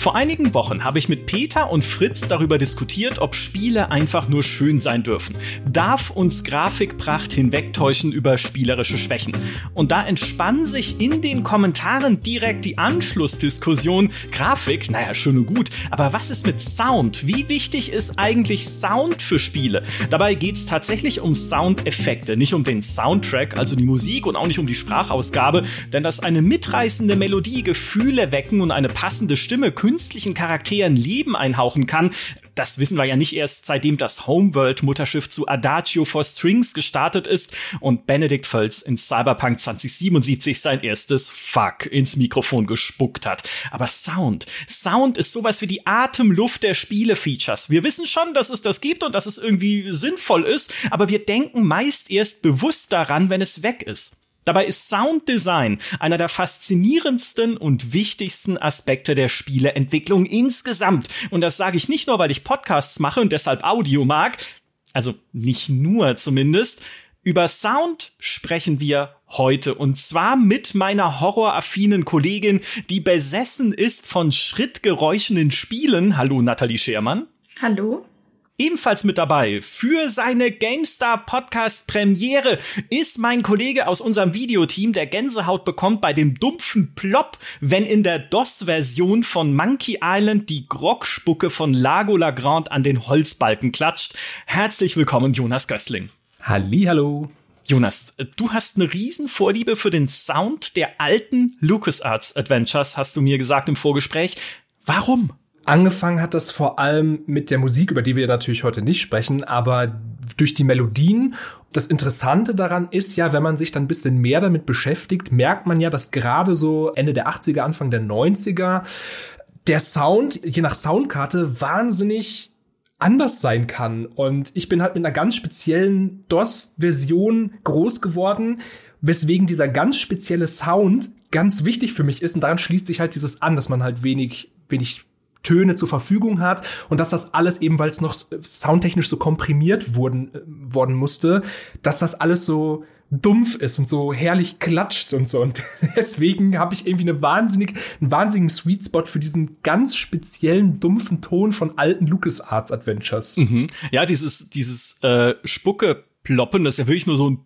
Vor einigen Wochen habe ich mit Peter und Fritz darüber diskutiert, ob Spiele einfach nur schön sein dürfen. Darf uns Grafikpracht hinwegtäuschen über spielerische Schwächen? Und da entspann sich in den Kommentaren direkt die Anschlussdiskussion. Grafik, naja, schön und gut, aber was ist mit Sound? Wie wichtig ist eigentlich Sound für Spiele? Dabei geht es tatsächlich um Soundeffekte, nicht um den Soundtrack, also die Musik und auch nicht um die Sprachausgabe, denn dass eine mitreißende Melodie Gefühle wecken und eine passende Stimme künstlichen Charakteren Leben einhauchen kann, das wissen wir ja nicht erst seitdem das Homeworld-Mutterschiff zu Adagio for Strings gestartet ist und Benedikt Völz in Cyberpunk 2077 sein erstes Fuck ins Mikrofon gespuckt hat. Aber Sound, Sound ist sowas wie die Atemluft der Spiele-Features. Wir wissen schon, dass es das gibt und dass es irgendwie sinnvoll ist, aber wir denken meist erst bewusst daran, wenn es weg ist. Dabei ist Sounddesign einer der faszinierendsten und wichtigsten Aspekte der Spieleentwicklung insgesamt. Und das sage ich nicht nur, weil ich Podcasts mache und deshalb Audio mag, also nicht nur zumindest. Über Sound sprechen wir heute und zwar mit meiner horroraffinen Kollegin, die besessen ist von Schrittgeräuschen in Spielen. Hallo Nathalie Schermann. Hallo. Ebenfalls mit dabei für seine GameStar Podcast Premiere ist mein Kollege aus unserem Videoteam, der Gänsehaut bekommt bei dem dumpfen Plop, wenn in der DOS-Version von Monkey Island die Grogspucke von Lago Lagrande an den Holzbalken klatscht. Herzlich willkommen, Jonas Gößling. Hallo. Jonas, du hast eine riesen Vorliebe für den Sound der alten LucasArts Adventures, hast du mir gesagt im Vorgespräch. Warum? Angefangen hat das vor allem mit der Musik, über die wir natürlich heute nicht sprechen, aber durch die Melodien. Das Interessante daran ist ja, wenn man sich dann ein bisschen mehr damit beschäftigt, merkt man ja, dass gerade so Ende der 80er, Anfang der 90er der Sound, je nach Soundkarte, wahnsinnig anders sein kann. Und ich bin halt mit einer ganz speziellen DOS-Version groß geworden, weswegen dieser ganz spezielle Sound ganz wichtig für mich ist. Und daran schließt sich halt dieses an, dass man halt wenig, wenig Töne zur Verfügung hat und dass das alles eben, weil es noch soundtechnisch so komprimiert wurden, äh, worden musste, dass das alles so dumpf ist und so herrlich klatscht und so. Und deswegen habe ich irgendwie eine wahnsinnig, einen wahnsinnigen Sweet Spot für diesen ganz speziellen, dumpfen Ton von alten LucasArts Adventures. Mhm. Ja, dieses, dieses äh, Spucke-Ploppen, das ist ja wirklich nur so ein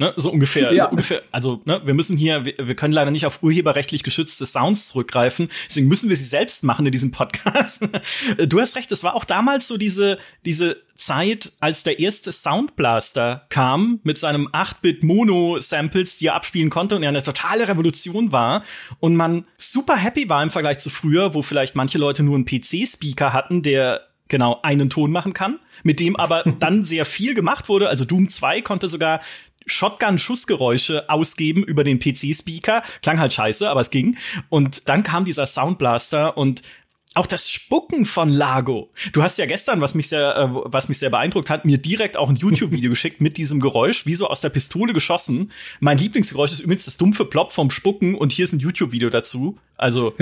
Ne, so ungefähr, ja. ungefähr. Also, ne, wir müssen hier, wir, wir, können leider nicht auf urheberrechtlich geschützte Sounds zurückgreifen. Deswegen müssen wir sie selbst machen in diesem Podcast. du hast recht, es war auch damals so diese, diese Zeit, als der erste Soundblaster kam mit seinem 8-Bit Mono-Samples, die er abspielen konnte und er eine totale Revolution war und man super happy war im Vergleich zu früher, wo vielleicht manche Leute nur einen PC-Speaker hatten, der genau einen Ton machen kann, mit dem aber dann sehr viel gemacht wurde. Also Doom 2 konnte sogar Shotgun-Schussgeräusche ausgeben über den PC-Speaker. Klang halt scheiße, aber es ging. Und dann kam dieser Soundblaster und auch das Spucken von Lago. Du hast ja gestern, was mich sehr, äh, was mich sehr beeindruckt hat, mir direkt auch ein YouTube-Video geschickt mit diesem Geräusch, wie so aus der Pistole geschossen. Mein Lieblingsgeräusch ist übrigens das dumpfe Plop vom Spucken und hier ist ein YouTube-Video dazu. Also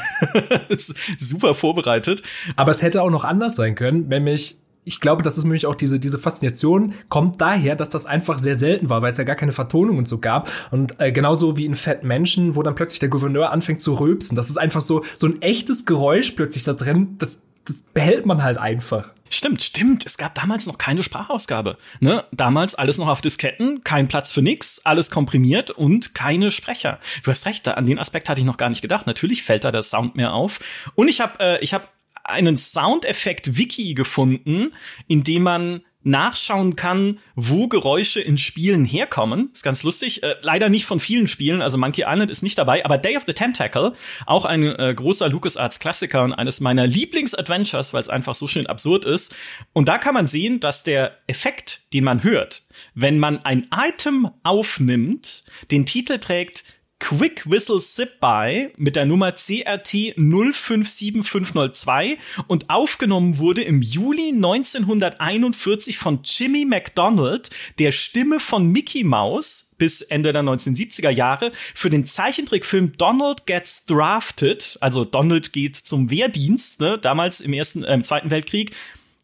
super vorbereitet. Aber es hätte auch noch anders sein können, nämlich ich glaube, das ist nämlich auch diese, diese Faszination kommt daher, dass das einfach sehr selten war, weil es ja gar keine Vertonung und so gab. Und äh, genauso wie in Fat Menschen, wo dann plötzlich der Gouverneur anfängt zu rülpsen. Das ist einfach so, so ein echtes Geräusch plötzlich da drin. Das, das behält man halt einfach. Stimmt, stimmt. Es gab damals noch keine Sprachausgabe. Ne? Damals alles noch auf Disketten, kein Platz für nix, alles komprimiert und keine Sprecher. Du hast recht, da, an den Aspekt hatte ich noch gar nicht gedacht. Natürlich fällt da der Sound mehr auf. Und ich habe äh, ich hab einen Soundeffekt-Wiki gefunden, in dem man nachschauen kann, wo Geräusche in Spielen herkommen. Ist ganz lustig. Äh, leider nicht von vielen Spielen, also Monkey Island ist nicht dabei, aber Day of the Tentacle, auch ein äh, großer LucasArts-Klassiker und eines meiner Lieblings-Adventures, weil es einfach so schön absurd ist. Und da kann man sehen, dass der Effekt, den man hört, wenn man ein Item aufnimmt, den Titel trägt Quick Whistle Sip By mit der Nummer CRT 057502 und aufgenommen wurde im Juli 1941 von Jimmy MacDonald, der Stimme von Mickey Mouse bis Ende der 1970er Jahre für den Zeichentrickfilm Donald Gets Drafted, also Donald geht zum Wehrdienst, ne, damals im ersten, äh, im Zweiten Weltkrieg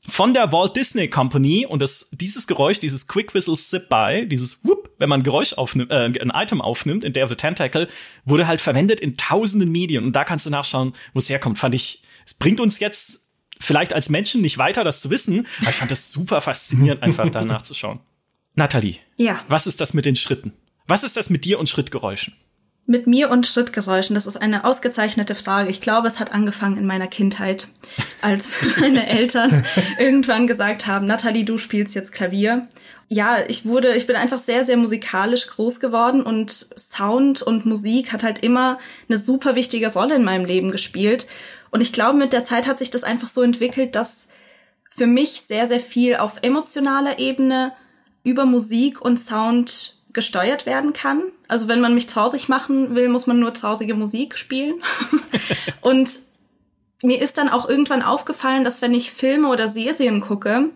von der Walt Disney Company und das, dieses Geräusch, dieses Quick Whistle Sip By, dieses Whoop, wenn man Geräusch aufnimmt, äh, ein Item aufnimmt, in Day of the Tentacle, wurde halt verwendet in tausenden Medien. Und da kannst du nachschauen, wo es herkommt. Fand ich, es bringt uns jetzt vielleicht als Menschen nicht weiter, das zu wissen, aber ich fand das super faszinierend, einfach da nachzuschauen. Nathalie. Ja. Was ist das mit den Schritten? Was ist das mit dir und Schrittgeräuschen? Mit mir und Schrittgeräuschen, das ist eine ausgezeichnete Frage. Ich glaube, es hat angefangen in meiner Kindheit, als meine Eltern irgendwann gesagt haben, Nathalie, du spielst jetzt Klavier. Ja, ich wurde, ich bin einfach sehr, sehr musikalisch groß geworden und Sound und Musik hat halt immer eine super wichtige Rolle in meinem Leben gespielt. Und ich glaube, mit der Zeit hat sich das einfach so entwickelt, dass für mich sehr, sehr viel auf emotionaler Ebene über Musik und Sound gesteuert werden kann. Also wenn man mich traurig machen will, muss man nur traurige Musik spielen. und mir ist dann auch irgendwann aufgefallen, dass wenn ich Filme oder Serien gucke,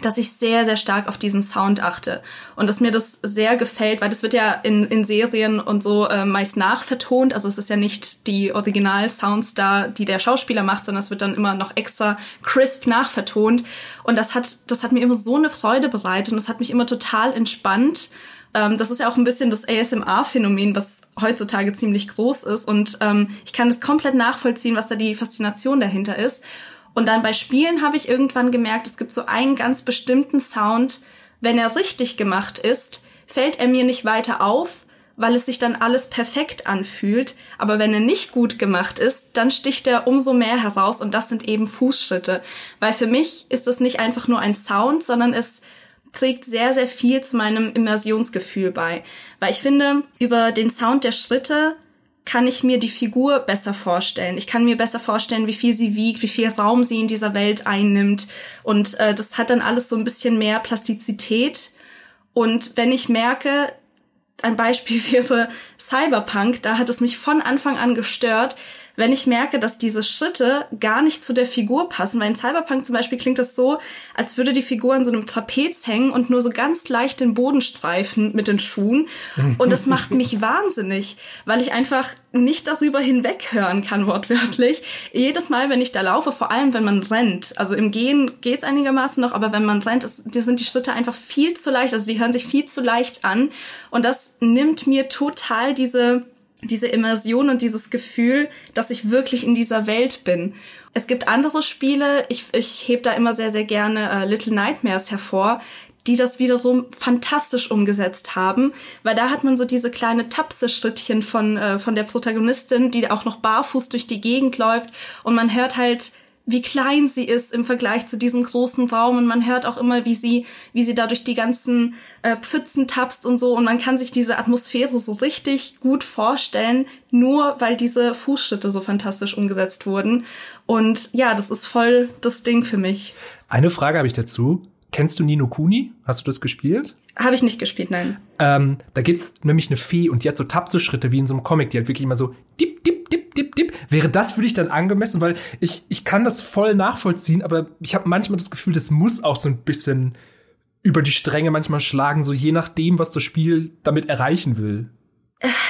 dass ich sehr, sehr stark auf diesen Sound achte und dass mir das sehr gefällt, weil das wird ja in, in Serien und so äh, meist nachvertont. Also es ist ja nicht die Original-Sounds da, die der Schauspieler macht, sondern es wird dann immer noch extra crisp nachvertont. Und das hat, das hat mir immer so eine Freude bereitet und das hat mich immer total entspannt. Ähm, das ist ja auch ein bisschen das ASMR-Phänomen, was heutzutage ziemlich groß ist. Und ähm, ich kann das komplett nachvollziehen, was da die Faszination dahinter ist. Und dann bei Spielen habe ich irgendwann gemerkt, es gibt so einen ganz bestimmten Sound, wenn er richtig gemacht ist, fällt er mir nicht weiter auf, weil es sich dann alles perfekt anfühlt. Aber wenn er nicht gut gemacht ist, dann sticht er umso mehr heraus und das sind eben Fußschritte. Weil für mich ist das nicht einfach nur ein Sound, sondern es trägt sehr, sehr viel zu meinem Immersionsgefühl bei. Weil ich finde, über den Sound der Schritte kann ich mir die Figur besser vorstellen. Ich kann mir besser vorstellen, wie viel sie wiegt, wie viel Raum sie in dieser Welt einnimmt. Und äh, das hat dann alles so ein bisschen mehr Plastizität. Und wenn ich merke, ein Beispiel wäre Cyberpunk, da hat es mich von Anfang an gestört, wenn ich merke, dass diese Schritte gar nicht zu der Figur passen, weil in Cyberpunk zum Beispiel klingt das so, als würde die Figur an so einem Trapez hängen und nur so ganz leicht den Boden streifen mit den Schuhen. Und das macht mich wahnsinnig, weil ich einfach nicht darüber hinweghören kann, wortwörtlich. Jedes Mal, wenn ich da laufe, vor allem wenn man rennt, also im Gehen geht's einigermaßen noch, aber wenn man rennt, ist, sind die Schritte einfach viel zu leicht, also die hören sich viel zu leicht an. Und das nimmt mir total diese diese Immersion und dieses Gefühl, dass ich wirklich in dieser Welt bin. Es gibt andere Spiele, ich, ich heb da immer sehr, sehr gerne äh, Little Nightmares hervor, die das wieder so fantastisch umgesetzt haben, weil da hat man so diese kleine Tapse-Schrittchen von, äh, von der Protagonistin, die auch noch barfuß durch die Gegend läuft und man hört halt wie klein sie ist im Vergleich zu diesem großen Raum und man hört auch immer, wie sie, wie sie da durch die ganzen äh, Pfützen tapst und so und man kann sich diese Atmosphäre so richtig gut vorstellen, nur weil diese Fußschritte so fantastisch umgesetzt wurden und ja, das ist voll das Ding für mich. Eine Frage habe ich dazu. Kennst du Nino Kuni? Hast du das gespielt? Habe ich nicht gespielt, nein. Ähm, da gibt's nämlich eine Fee und die hat so Tapse-Schritte wie in so einem Comic. Die hat wirklich immer so dip, dip, dip, dip, dip. Wäre das für dich dann angemessen? Weil ich, ich kann das voll nachvollziehen, aber ich habe manchmal das Gefühl, das muss auch so ein bisschen über die Stränge manchmal schlagen, so je nachdem, was das Spiel damit erreichen will.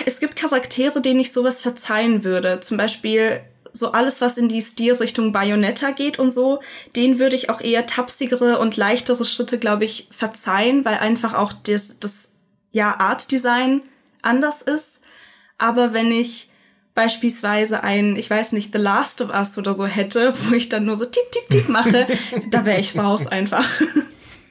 Es gibt Charaktere, denen ich sowas verzeihen würde. Zum Beispiel so alles, was in die Stilrichtung Bayonetta geht und so, den würde ich auch eher tapsigere und leichtere Schritte, glaube ich, verzeihen, weil einfach auch das, das ja, Art-Design anders ist. Aber wenn ich beispielsweise ein, ich weiß nicht, The Last of Us oder so hätte, wo ich dann nur so tipp, tipp, tipp mache, da wäre ich raus einfach.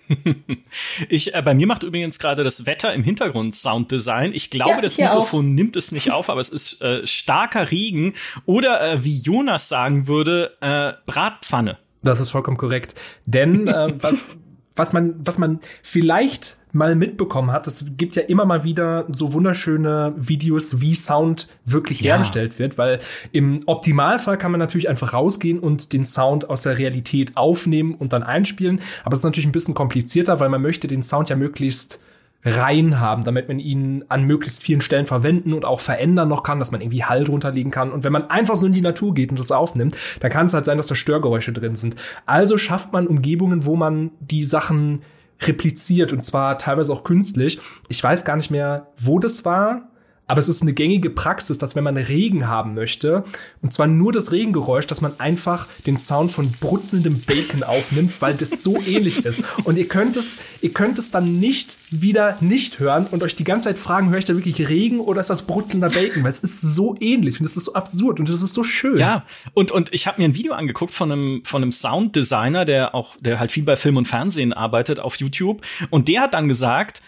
ich, äh, bei mir macht übrigens gerade das Wetter im Hintergrund Sounddesign. Ich glaube, ja, das Mikrofon auch. nimmt es nicht auf, aber es ist äh, starker Regen oder äh, wie Jonas sagen würde, äh, Bratpfanne. Das ist vollkommen korrekt. Denn äh, was was man, was man vielleicht mal mitbekommen hat, es gibt ja immer mal wieder so wunderschöne Videos, wie Sound wirklich ja. hergestellt wird, weil im Optimalfall kann man natürlich einfach rausgehen und den Sound aus der Realität aufnehmen und dann einspielen. Aber es ist natürlich ein bisschen komplizierter, weil man möchte den Sound ja möglichst rein haben, damit man ihn an möglichst vielen Stellen verwenden und auch verändern noch kann, dass man irgendwie Hall drunter legen kann. Und wenn man einfach so in die Natur geht und das aufnimmt, dann kann es halt sein, dass da Störgeräusche drin sind. Also schafft man Umgebungen, wo man die Sachen repliziert und zwar teilweise auch künstlich. Ich weiß gar nicht mehr, wo das war, Aber es ist eine gängige Praxis, dass wenn man Regen haben möchte, und zwar nur das Regengeräusch, dass man einfach den Sound von brutzelndem Bacon aufnimmt, weil das so ähnlich ist. Und ihr könnt es, ihr könnt es dann nicht wieder nicht hören und euch die ganze Zeit fragen, höre ich da wirklich Regen oder ist das brutzelnder Bacon? Weil es ist so ähnlich und es ist so absurd und es ist so schön. Ja, und, und ich habe mir ein Video angeguckt von einem, von einem Sounddesigner, der auch, der halt viel bei Film und Fernsehen arbeitet auf YouTube. Und der hat dann gesagt,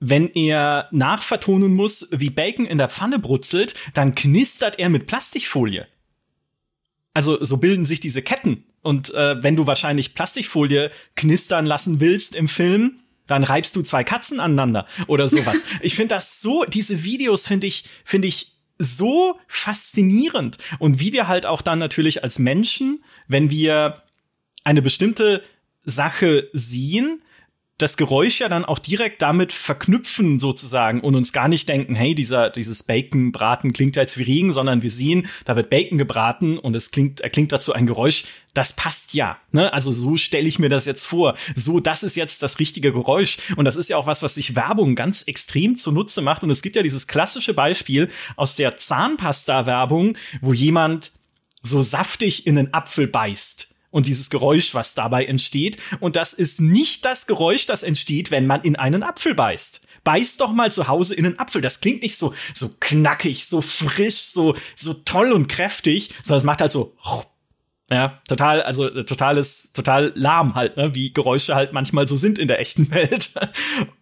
wenn er nachvertonen muss, wie Bacon in der Pfanne brutzelt, dann knistert er mit Plastikfolie. Also so bilden sich diese Ketten. Und äh, wenn du wahrscheinlich Plastikfolie knistern lassen willst im Film, dann reibst du zwei Katzen aneinander oder sowas. ich finde das so, diese Videos finde ich, finde ich so faszinierend. Und wie wir halt auch dann natürlich als Menschen, wenn wir eine bestimmte Sache sehen, das Geräusch ja dann auch direkt damit verknüpfen sozusagen und uns gar nicht denken, hey, dieser, dieses Bacon-Braten klingt jetzt wie Regen, sondern wir sehen, da wird Bacon gebraten und es klingt, er klingt dazu ein Geräusch, das passt ja. Ne? Also so stelle ich mir das jetzt vor. So, das ist jetzt das richtige Geräusch. Und das ist ja auch was, was sich Werbung ganz extrem zunutze macht. Und es gibt ja dieses klassische Beispiel aus der Zahnpasta-Werbung, wo jemand so saftig in einen Apfel beißt und dieses Geräusch, was dabei entsteht. Und das ist nicht das Geräusch, das entsteht, wenn man in einen Apfel beißt. Beißt doch mal zu Hause in einen Apfel. Das klingt nicht so, so knackig, so frisch, so, so toll und kräftig, sondern es macht halt so, ja, total, also totales, total lahm halt, ne, wie Geräusche halt manchmal so sind in der echten Welt.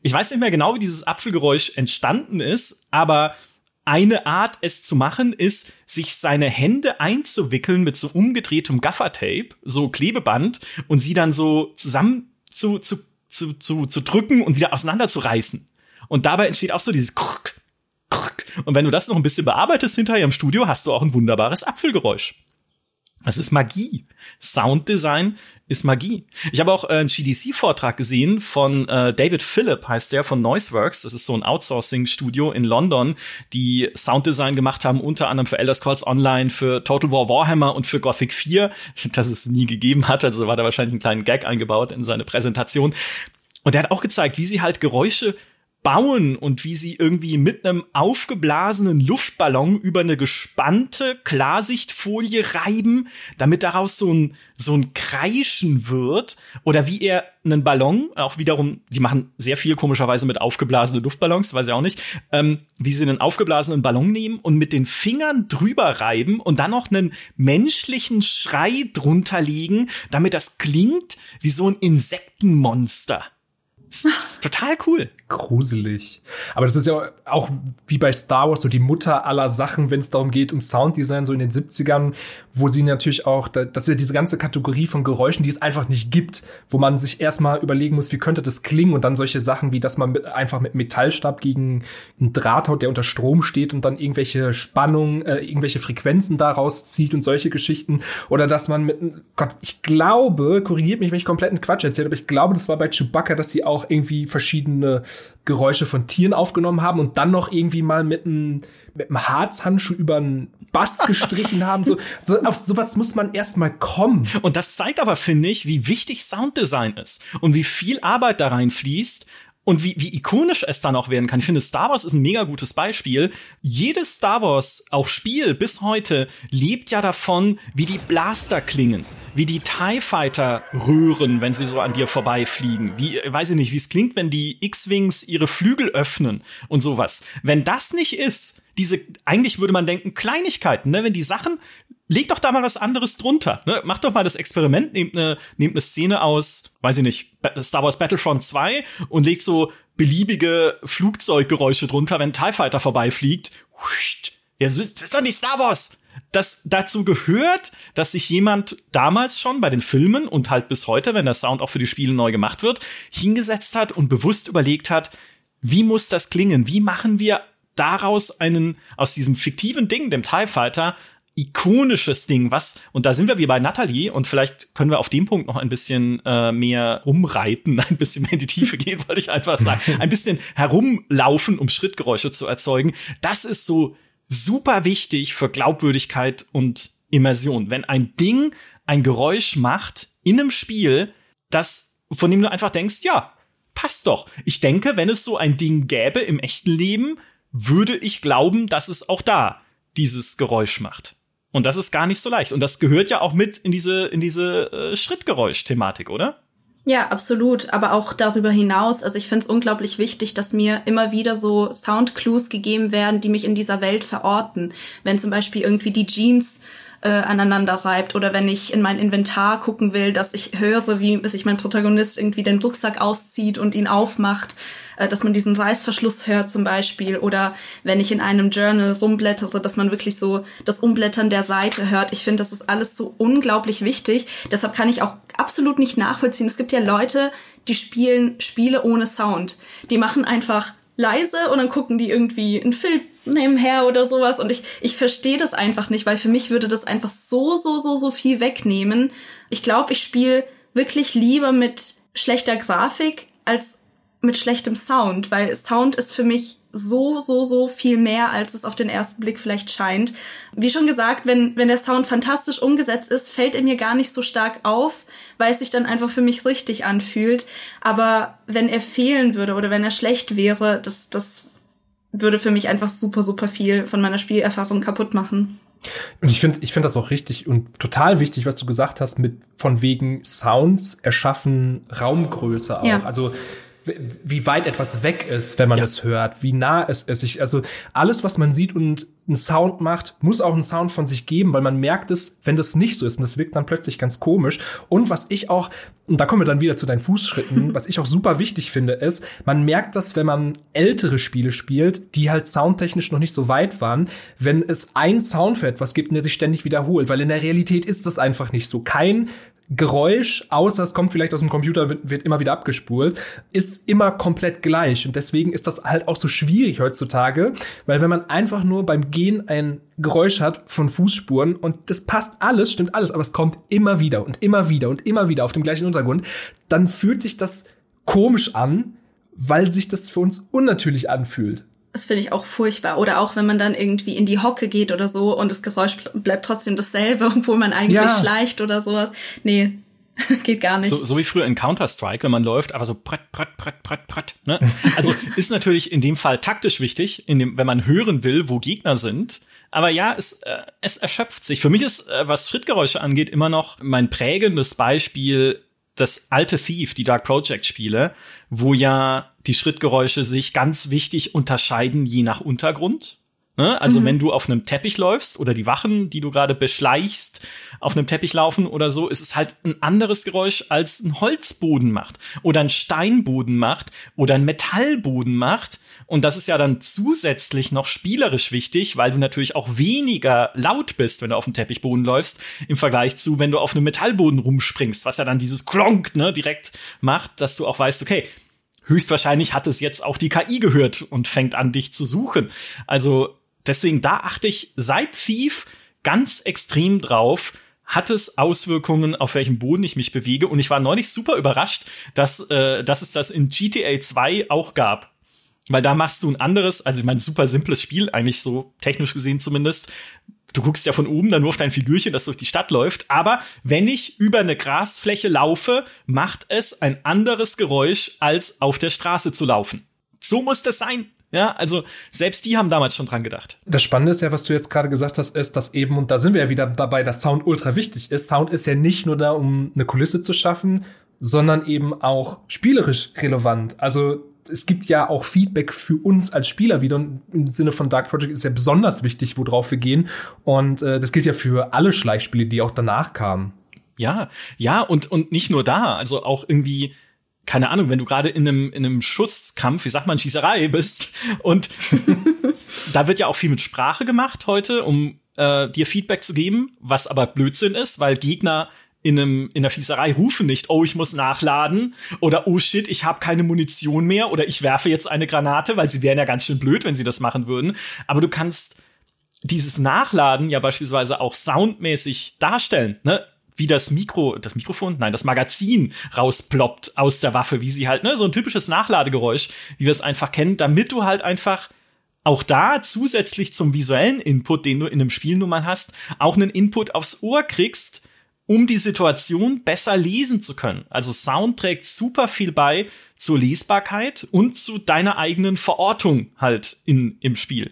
Ich weiß nicht mehr genau, wie dieses Apfelgeräusch entstanden ist, aber eine Art, es zu machen, ist, sich seine Hände einzuwickeln mit so umgedrehtem Gaffertape, so Klebeband, und sie dann so zusammen zu, zu, zu, zu, zu drücken und wieder auseinanderzureißen. Und dabei entsteht auch so dieses Krrk, Krrk. Und wenn du das noch ein bisschen bearbeitest hinterher im Studio, hast du auch ein wunderbares Apfelgeräusch. Das ist Magie. Sounddesign ist Magie. Ich habe auch äh, einen GDC-Vortrag gesehen von äh, David Phillip, heißt der, von Noiseworks. Das ist so ein Outsourcing-Studio in London, die Sounddesign gemacht haben, unter anderem für Elder Scrolls Online, für Total War Warhammer und für Gothic 4, das es nie gegeben hat. Also war da wahrscheinlich ein kleinen Gag eingebaut in seine Präsentation. Und der hat auch gezeigt, wie sie halt Geräusche bauen und wie sie irgendwie mit einem aufgeblasenen Luftballon über eine gespannte Klarsichtfolie reiben, damit daraus so ein, so ein Kreischen wird. Oder wie er einen Ballon, auch wiederum, die machen sehr viel komischerweise mit aufgeblasenen Luftballons, weiß ich auch nicht, ähm, wie sie einen aufgeblasenen Ballon nehmen und mit den Fingern drüber reiben und dann noch einen menschlichen Schrei drunter legen, damit das klingt wie so ein Insektenmonster. Das ist total cool. Gruselig. Aber das ist ja auch wie bei Star Wars so die Mutter aller Sachen, wenn es darum geht, um Sounddesign, so in den 70ern, wo sie natürlich auch, das ist ja diese ganze Kategorie von Geräuschen, die es einfach nicht gibt, wo man sich erstmal überlegen muss, wie könnte das klingen und dann solche Sachen wie, dass man mit, einfach mit Metallstab gegen einen Draht haut, der unter Strom steht und dann irgendwelche Spannungen, äh, irgendwelche Frequenzen daraus zieht und solche Geschichten. Oder dass man mit, Gott, ich glaube, korrigiert mich, wenn ich kompletten Quatsch erzähle, aber ich glaube, das war bei Chewbacca, dass sie auch irgendwie verschiedene Geräusche von Tieren aufgenommen haben und dann noch irgendwie mal mit einem mit einem Harzhandschuh über einen Bass gestrichen haben. So, so, auf sowas muss man erstmal kommen. Und das zeigt aber, finde ich, wie wichtig Sounddesign ist und wie viel Arbeit da reinfließt und wie, wie ikonisch es dann auch werden kann. Ich finde, Star Wars ist ein mega gutes Beispiel. Jedes Star Wars, auch Spiel bis heute, lebt ja davon, wie die Blaster klingen, wie die TIE Fighter rühren, wenn sie so an dir vorbeifliegen. Wie, weiß ich nicht, wie es klingt, wenn die X-Wings ihre Flügel öffnen und sowas. Wenn das nicht ist, diese, eigentlich würde man denken, Kleinigkeiten, ne? Wenn die Sachen leg doch da mal was anderes drunter. Ne? Mach doch mal das Experiment, nehmt eine, nehmt eine Szene aus, weiß ich nicht, Star Wars Battlefront 2 und legt so beliebige Flugzeuggeräusche drunter, wenn TIE Fighter vorbeifliegt. Ja, das ist doch nicht Star Wars. Das dazu gehört, dass sich jemand damals schon bei den Filmen und halt bis heute, wenn der Sound auch für die Spiele neu gemacht wird, hingesetzt hat und bewusst überlegt hat, wie muss das klingen? Wie machen wir daraus einen, aus diesem fiktiven Ding, dem TIE Fighter, ikonisches Ding, was, und da sind wir wie bei Natalie, und vielleicht können wir auf dem Punkt noch ein bisschen äh, mehr rumreiten, ein bisschen mehr in die Tiefe gehen, wollte ich einfach sagen, ein bisschen herumlaufen, um Schrittgeräusche zu erzeugen. Das ist so super wichtig für Glaubwürdigkeit und Immersion. Wenn ein Ding ein Geräusch macht in einem Spiel, das, von dem du einfach denkst, ja, passt doch. Ich denke, wenn es so ein Ding gäbe im echten Leben, würde ich glauben, dass es auch da dieses Geräusch macht. Und das ist gar nicht so leicht. Und das gehört ja auch mit in diese, in diese äh, Schrittgeräusch-Thematik, oder? Ja, absolut. Aber auch darüber hinaus, also ich finde es unglaublich wichtig, dass mir immer wieder so Soundclues gegeben werden, die mich in dieser Welt verorten. Wenn zum Beispiel irgendwie die Jeans äh, aneinander reibt oder wenn ich in mein Inventar gucken will, dass ich höre, wie sich mein Protagonist irgendwie den Rucksack auszieht und ihn aufmacht, äh, dass man diesen Reißverschluss hört zum Beispiel oder wenn ich in einem Journal rumblättere, dass man wirklich so das Umblättern der Seite hört. Ich finde, das ist alles so unglaublich wichtig. Deshalb kann ich auch absolut nicht nachvollziehen. Es gibt ja Leute, die spielen Spiele ohne Sound. Die machen einfach leise und dann gucken die irgendwie einen Film nebenher oder sowas und ich ich verstehe das einfach nicht, weil für mich würde das einfach so so so so viel wegnehmen. Ich glaube, ich spiele wirklich lieber mit schlechter Grafik als mit schlechtem Sound, weil Sound ist für mich so, so, so viel mehr, als es auf den ersten Blick vielleicht scheint. Wie schon gesagt, wenn, wenn der Sound fantastisch umgesetzt ist, fällt er mir gar nicht so stark auf, weil es sich dann einfach für mich richtig anfühlt. Aber wenn er fehlen würde oder wenn er schlecht wäre, das, das würde für mich einfach super, super viel von meiner Spielerfahrung kaputt machen. Und ich finde, ich finde das auch richtig und total wichtig, was du gesagt hast, mit von wegen Sounds erschaffen Raumgröße auch. Ja. Also wie weit etwas weg ist, wenn man ja. es hört, wie nah es ist. Ich, also alles, was man sieht und einen Sound macht, muss auch einen Sound von sich geben, weil man merkt es, wenn das nicht so ist. Und das wirkt dann plötzlich ganz komisch. Und was ich auch, und da kommen wir dann wieder zu deinen Fußschritten, was ich auch super wichtig finde, ist, man merkt das, wenn man ältere Spiele spielt, die halt soundtechnisch noch nicht so weit waren, wenn es einen Sound für etwas gibt, der sich ständig wiederholt. Weil in der Realität ist das einfach nicht so. Kein Geräusch, außer es kommt vielleicht aus dem Computer, wird, wird, immer wieder abgespult, ist immer komplett gleich. Und deswegen ist das halt auch so schwierig heutzutage, weil wenn man einfach nur beim Gehen ein Geräusch hat von Fußspuren und das passt alles, stimmt alles, aber es kommt immer wieder und immer wieder und immer wieder auf dem gleichen Untergrund, dann fühlt sich das komisch an, weil sich das für uns unnatürlich anfühlt. Das finde ich auch furchtbar. Oder auch wenn man dann irgendwie in die Hocke geht oder so und das Geräusch bleibt trotzdem dasselbe, obwohl man eigentlich ja. schleicht oder sowas. Nee, geht gar nicht. So, so wie früher in Counter-Strike, wenn man läuft, aber so pratt, pratt, pratt, pratt, pratt. Ne? Also ist natürlich in dem Fall taktisch wichtig, in dem, wenn man hören will, wo Gegner sind. Aber ja, es, äh, es erschöpft sich. Für mich ist, äh, was Schrittgeräusche angeht, immer noch mein prägendes Beispiel das alte Thief, die Dark Project Spiele, wo ja die Schrittgeräusche sich ganz wichtig unterscheiden je nach Untergrund. Ne? Also mhm. wenn du auf einem Teppich läufst oder die Wachen, die du gerade beschleichst, auf einem Teppich laufen oder so, ist es halt ein anderes Geräusch als ein Holzboden macht oder ein Steinboden macht oder ein Metallboden macht. Und das ist ja dann zusätzlich noch spielerisch wichtig, weil du natürlich auch weniger laut bist, wenn du auf dem Teppichboden läufst, im Vergleich zu, wenn du auf einem Metallboden rumspringst, was ja dann dieses Klonk ne, direkt macht, dass du auch weißt, okay, höchstwahrscheinlich hat es jetzt auch die KI gehört und fängt an, dich zu suchen. Also deswegen, da achte ich seit Thief ganz extrem drauf, hat es Auswirkungen, auf welchem Boden ich mich bewege. Und ich war neulich super überrascht, dass, äh, dass es das in GTA 2 auch gab. Weil da machst du ein anderes, also ich meine, super simples Spiel, eigentlich so technisch gesehen zumindest. Du guckst ja von oben dann nur auf dein Figürchen, das durch die Stadt läuft. Aber wenn ich über eine Grasfläche laufe, macht es ein anderes Geräusch, als auf der Straße zu laufen. So muss das sein. Ja, also selbst die haben damals schon dran gedacht. Das Spannende ist ja, was du jetzt gerade gesagt hast, ist, dass eben, und da sind wir ja wieder dabei, dass Sound ultra wichtig ist. Sound ist ja nicht nur da, um eine Kulisse zu schaffen, sondern eben auch spielerisch relevant. Also es gibt ja auch Feedback für uns als Spieler wieder. Und im Sinne von Dark Project ist ja besonders wichtig, worauf wir gehen. Und äh, das gilt ja für alle Schleichspiele, die auch danach kamen. Ja, ja, und, und nicht nur da. Also auch irgendwie keine Ahnung, wenn du gerade in einem, in einem Schusskampf, wie sagt man, Schießerei bist und da wird ja auch viel mit Sprache gemacht heute, um äh, dir Feedback zu geben, was aber Blödsinn ist, weil Gegner in, einem, in der Schießerei rufen nicht, oh, ich muss nachladen oder oh shit, ich habe keine Munition mehr oder ich werfe jetzt eine Granate, weil sie wären ja ganz schön blöd, wenn sie das machen würden. Aber du kannst dieses Nachladen ja beispielsweise auch soundmäßig darstellen. Ne? Wie das Mikro, das Mikrofon, nein, das Magazin rausploppt aus der Waffe, wie sie halt, ne, so ein typisches Nachladegeräusch, wie wir es einfach kennen, damit du halt einfach auch da zusätzlich zum visuellen Input, den du in einem Spiel nun mal hast, auch einen Input aufs Ohr kriegst, um die Situation besser lesen zu können. Also Sound trägt super viel bei zur Lesbarkeit und zu deiner eigenen Verortung halt in, im Spiel.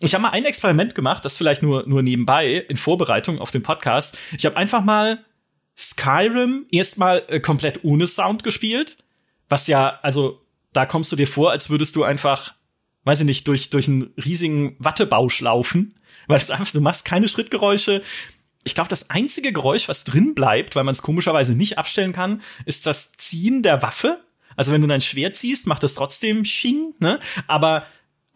Ich habe mal ein Experiment gemacht, das vielleicht nur, nur nebenbei in Vorbereitung auf den Podcast. Ich habe einfach mal Skyrim erstmal äh, komplett ohne Sound gespielt, was ja, also da kommst du dir vor, als würdest du einfach, weiß ich nicht, durch, durch einen riesigen Wattebausch laufen, weil es einfach, du machst keine Schrittgeräusche, ich glaube, das einzige Geräusch, was drin bleibt, weil man es komischerweise nicht abstellen kann, ist das Ziehen der Waffe. Also wenn du dein Schwert ziehst, macht es trotzdem Sching, ne? Aber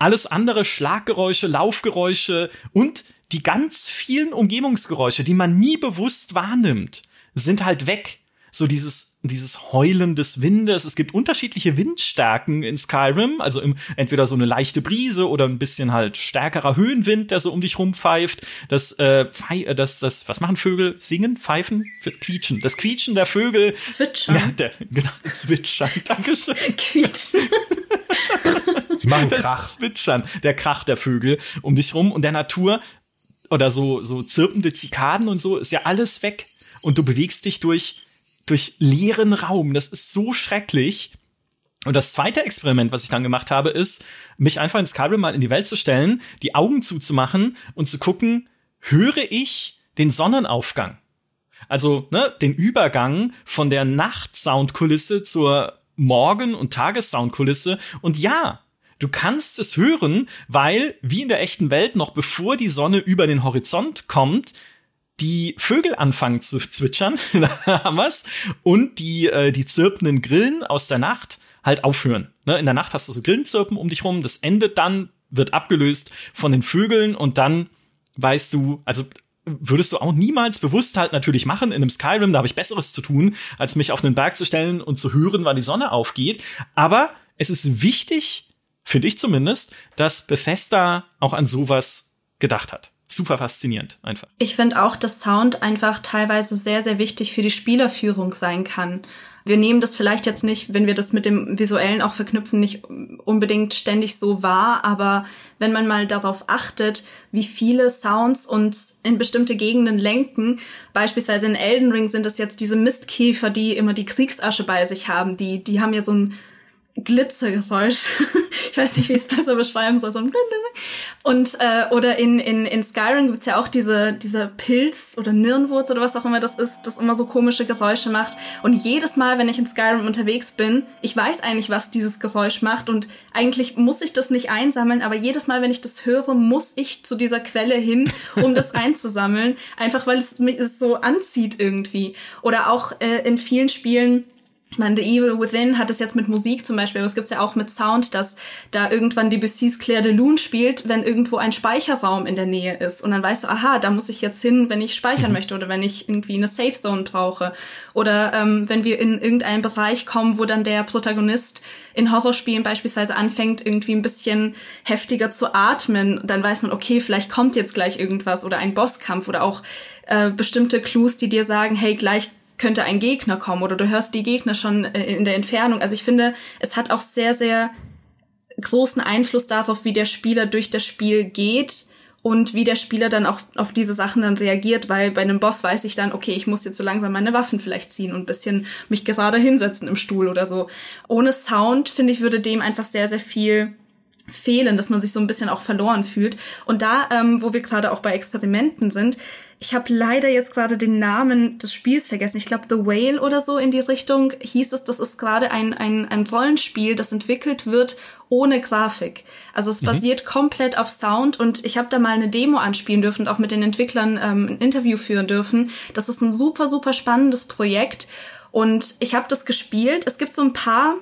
alles andere, Schlaggeräusche, Laufgeräusche und die ganz vielen Umgebungsgeräusche, die man nie bewusst wahrnimmt, sind halt weg so dieses, dieses Heulen des Windes. Es gibt unterschiedliche Windstärken in Skyrim, also im, entweder so eine leichte Brise oder ein bisschen halt stärkerer Höhenwind, der so um dich rumpfeift. Das, äh, äh das, das, was machen Vögel? Singen? Pfeifen? Quietschen. Das Quietschen der Vögel. Zwitschern. Ja, der, genau, Zwitschern. Dankeschön. Quietschen. Sie machen das Krach. Zwitschern, der Krach der Vögel um dich rum und der Natur oder so, so zirpende Zikaden und so ist ja alles weg. Und du bewegst dich durch durch leeren Raum. Das ist so schrecklich. Und das zweite Experiment, was ich dann gemacht habe, ist, mich einfach in Skyrim mal in die Welt zu stellen, die Augen zuzumachen und zu gucken, höre ich den Sonnenaufgang? Also, ne, den Übergang von der Nachtsoundkulisse zur Morgen- und Tagessoundkulisse. Und ja, du kannst es hören, weil, wie in der echten Welt, noch bevor die Sonne über den Horizont kommt, die Vögel anfangen zu zwitschern, da haben wir's, und die, äh, die zirpenden Grillen aus der Nacht halt aufhören. Ne? In der Nacht hast du so Grillenzirpen um dich rum, das endet dann, wird abgelöst von den Vögeln und dann weißt du, also würdest du auch niemals bewusst halt natürlich machen in einem Skyrim, da habe ich besseres zu tun, als mich auf einen Berg zu stellen und zu hören, wann die Sonne aufgeht. Aber es ist wichtig, finde ich zumindest, dass Bethesda auch an sowas gedacht hat super faszinierend einfach. Ich finde auch, dass Sound einfach teilweise sehr, sehr wichtig für die Spielerführung sein kann. Wir nehmen das vielleicht jetzt nicht, wenn wir das mit dem Visuellen auch verknüpfen, nicht unbedingt ständig so wahr, aber wenn man mal darauf achtet, wie viele Sounds uns in bestimmte Gegenden lenken, beispielsweise in Elden Ring sind es jetzt diese Mistkiefer, die immer die Kriegsasche bei sich haben, die, die haben ja so ein Glitzergeräusch. ich weiß nicht, wie ich es besser beschreiben soll. So ein und äh, oder in, in, in Skyrim gibt's ja auch diese, dieser Pilz oder Nirnwurz oder was auch immer das ist, das immer so komische Geräusche macht. Und jedes Mal, wenn ich in Skyrim unterwegs bin, ich weiß eigentlich, was dieses Geräusch macht und eigentlich muss ich das nicht einsammeln, aber jedes Mal, wenn ich das höre, muss ich zu dieser Quelle hin, um das einzusammeln, einfach weil es mich so anzieht irgendwie. Oder auch äh, in vielen Spielen meine, The Evil Within hat es jetzt mit Musik zum Beispiel, aber es gibt's ja auch mit Sound, dass da irgendwann Debussy's Claire de Lune spielt, wenn irgendwo ein Speicherraum in der Nähe ist. Und dann weißt du, aha, da muss ich jetzt hin, wenn ich speichern mhm. möchte oder wenn ich irgendwie eine Safe Zone brauche. Oder ähm, wenn wir in irgendeinen Bereich kommen, wo dann der Protagonist in Horrorspielen beispielsweise anfängt, irgendwie ein bisschen heftiger zu atmen, dann weiß man, okay, vielleicht kommt jetzt gleich irgendwas oder ein Bosskampf oder auch äh, bestimmte Clues, die dir sagen, hey, gleich könnte ein Gegner kommen oder du hörst die Gegner schon äh, in der Entfernung. Also ich finde, es hat auch sehr, sehr großen Einfluss darauf, wie der Spieler durch das Spiel geht und wie der Spieler dann auch auf diese Sachen dann reagiert, weil bei einem Boss weiß ich dann, okay, ich muss jetzt so langsam meine Waffen vielleicht ziehen und bisschen mich gerade hinsetzen im Stuhl oder so. Ohne Sound, finde ich, würde dem einfach sehr, sehr viel fehlen, dass man sich so ein bisschen auch verloren fühlt. Und da, ähm, wo wir gerade auch bei Experimenten sind, ich habe leider jetzt gerade den Namen des Spiels vergessen. Ich glaube, The Whale oder so in die Richtung hieß es. Das ist gerade ein, ein, ein Rollenspiel, das entwickelt wird ohne Grafik. Also es mhm. basiert komplett auf Sound und ich habe da mal eine Demo anspielen dürfen und auch mit den Entwicklern ähm, ein Interview führen dürfen. Das ist ein super, super spannendes Projekt und ich habe das gespielt. Es gibt so ein paar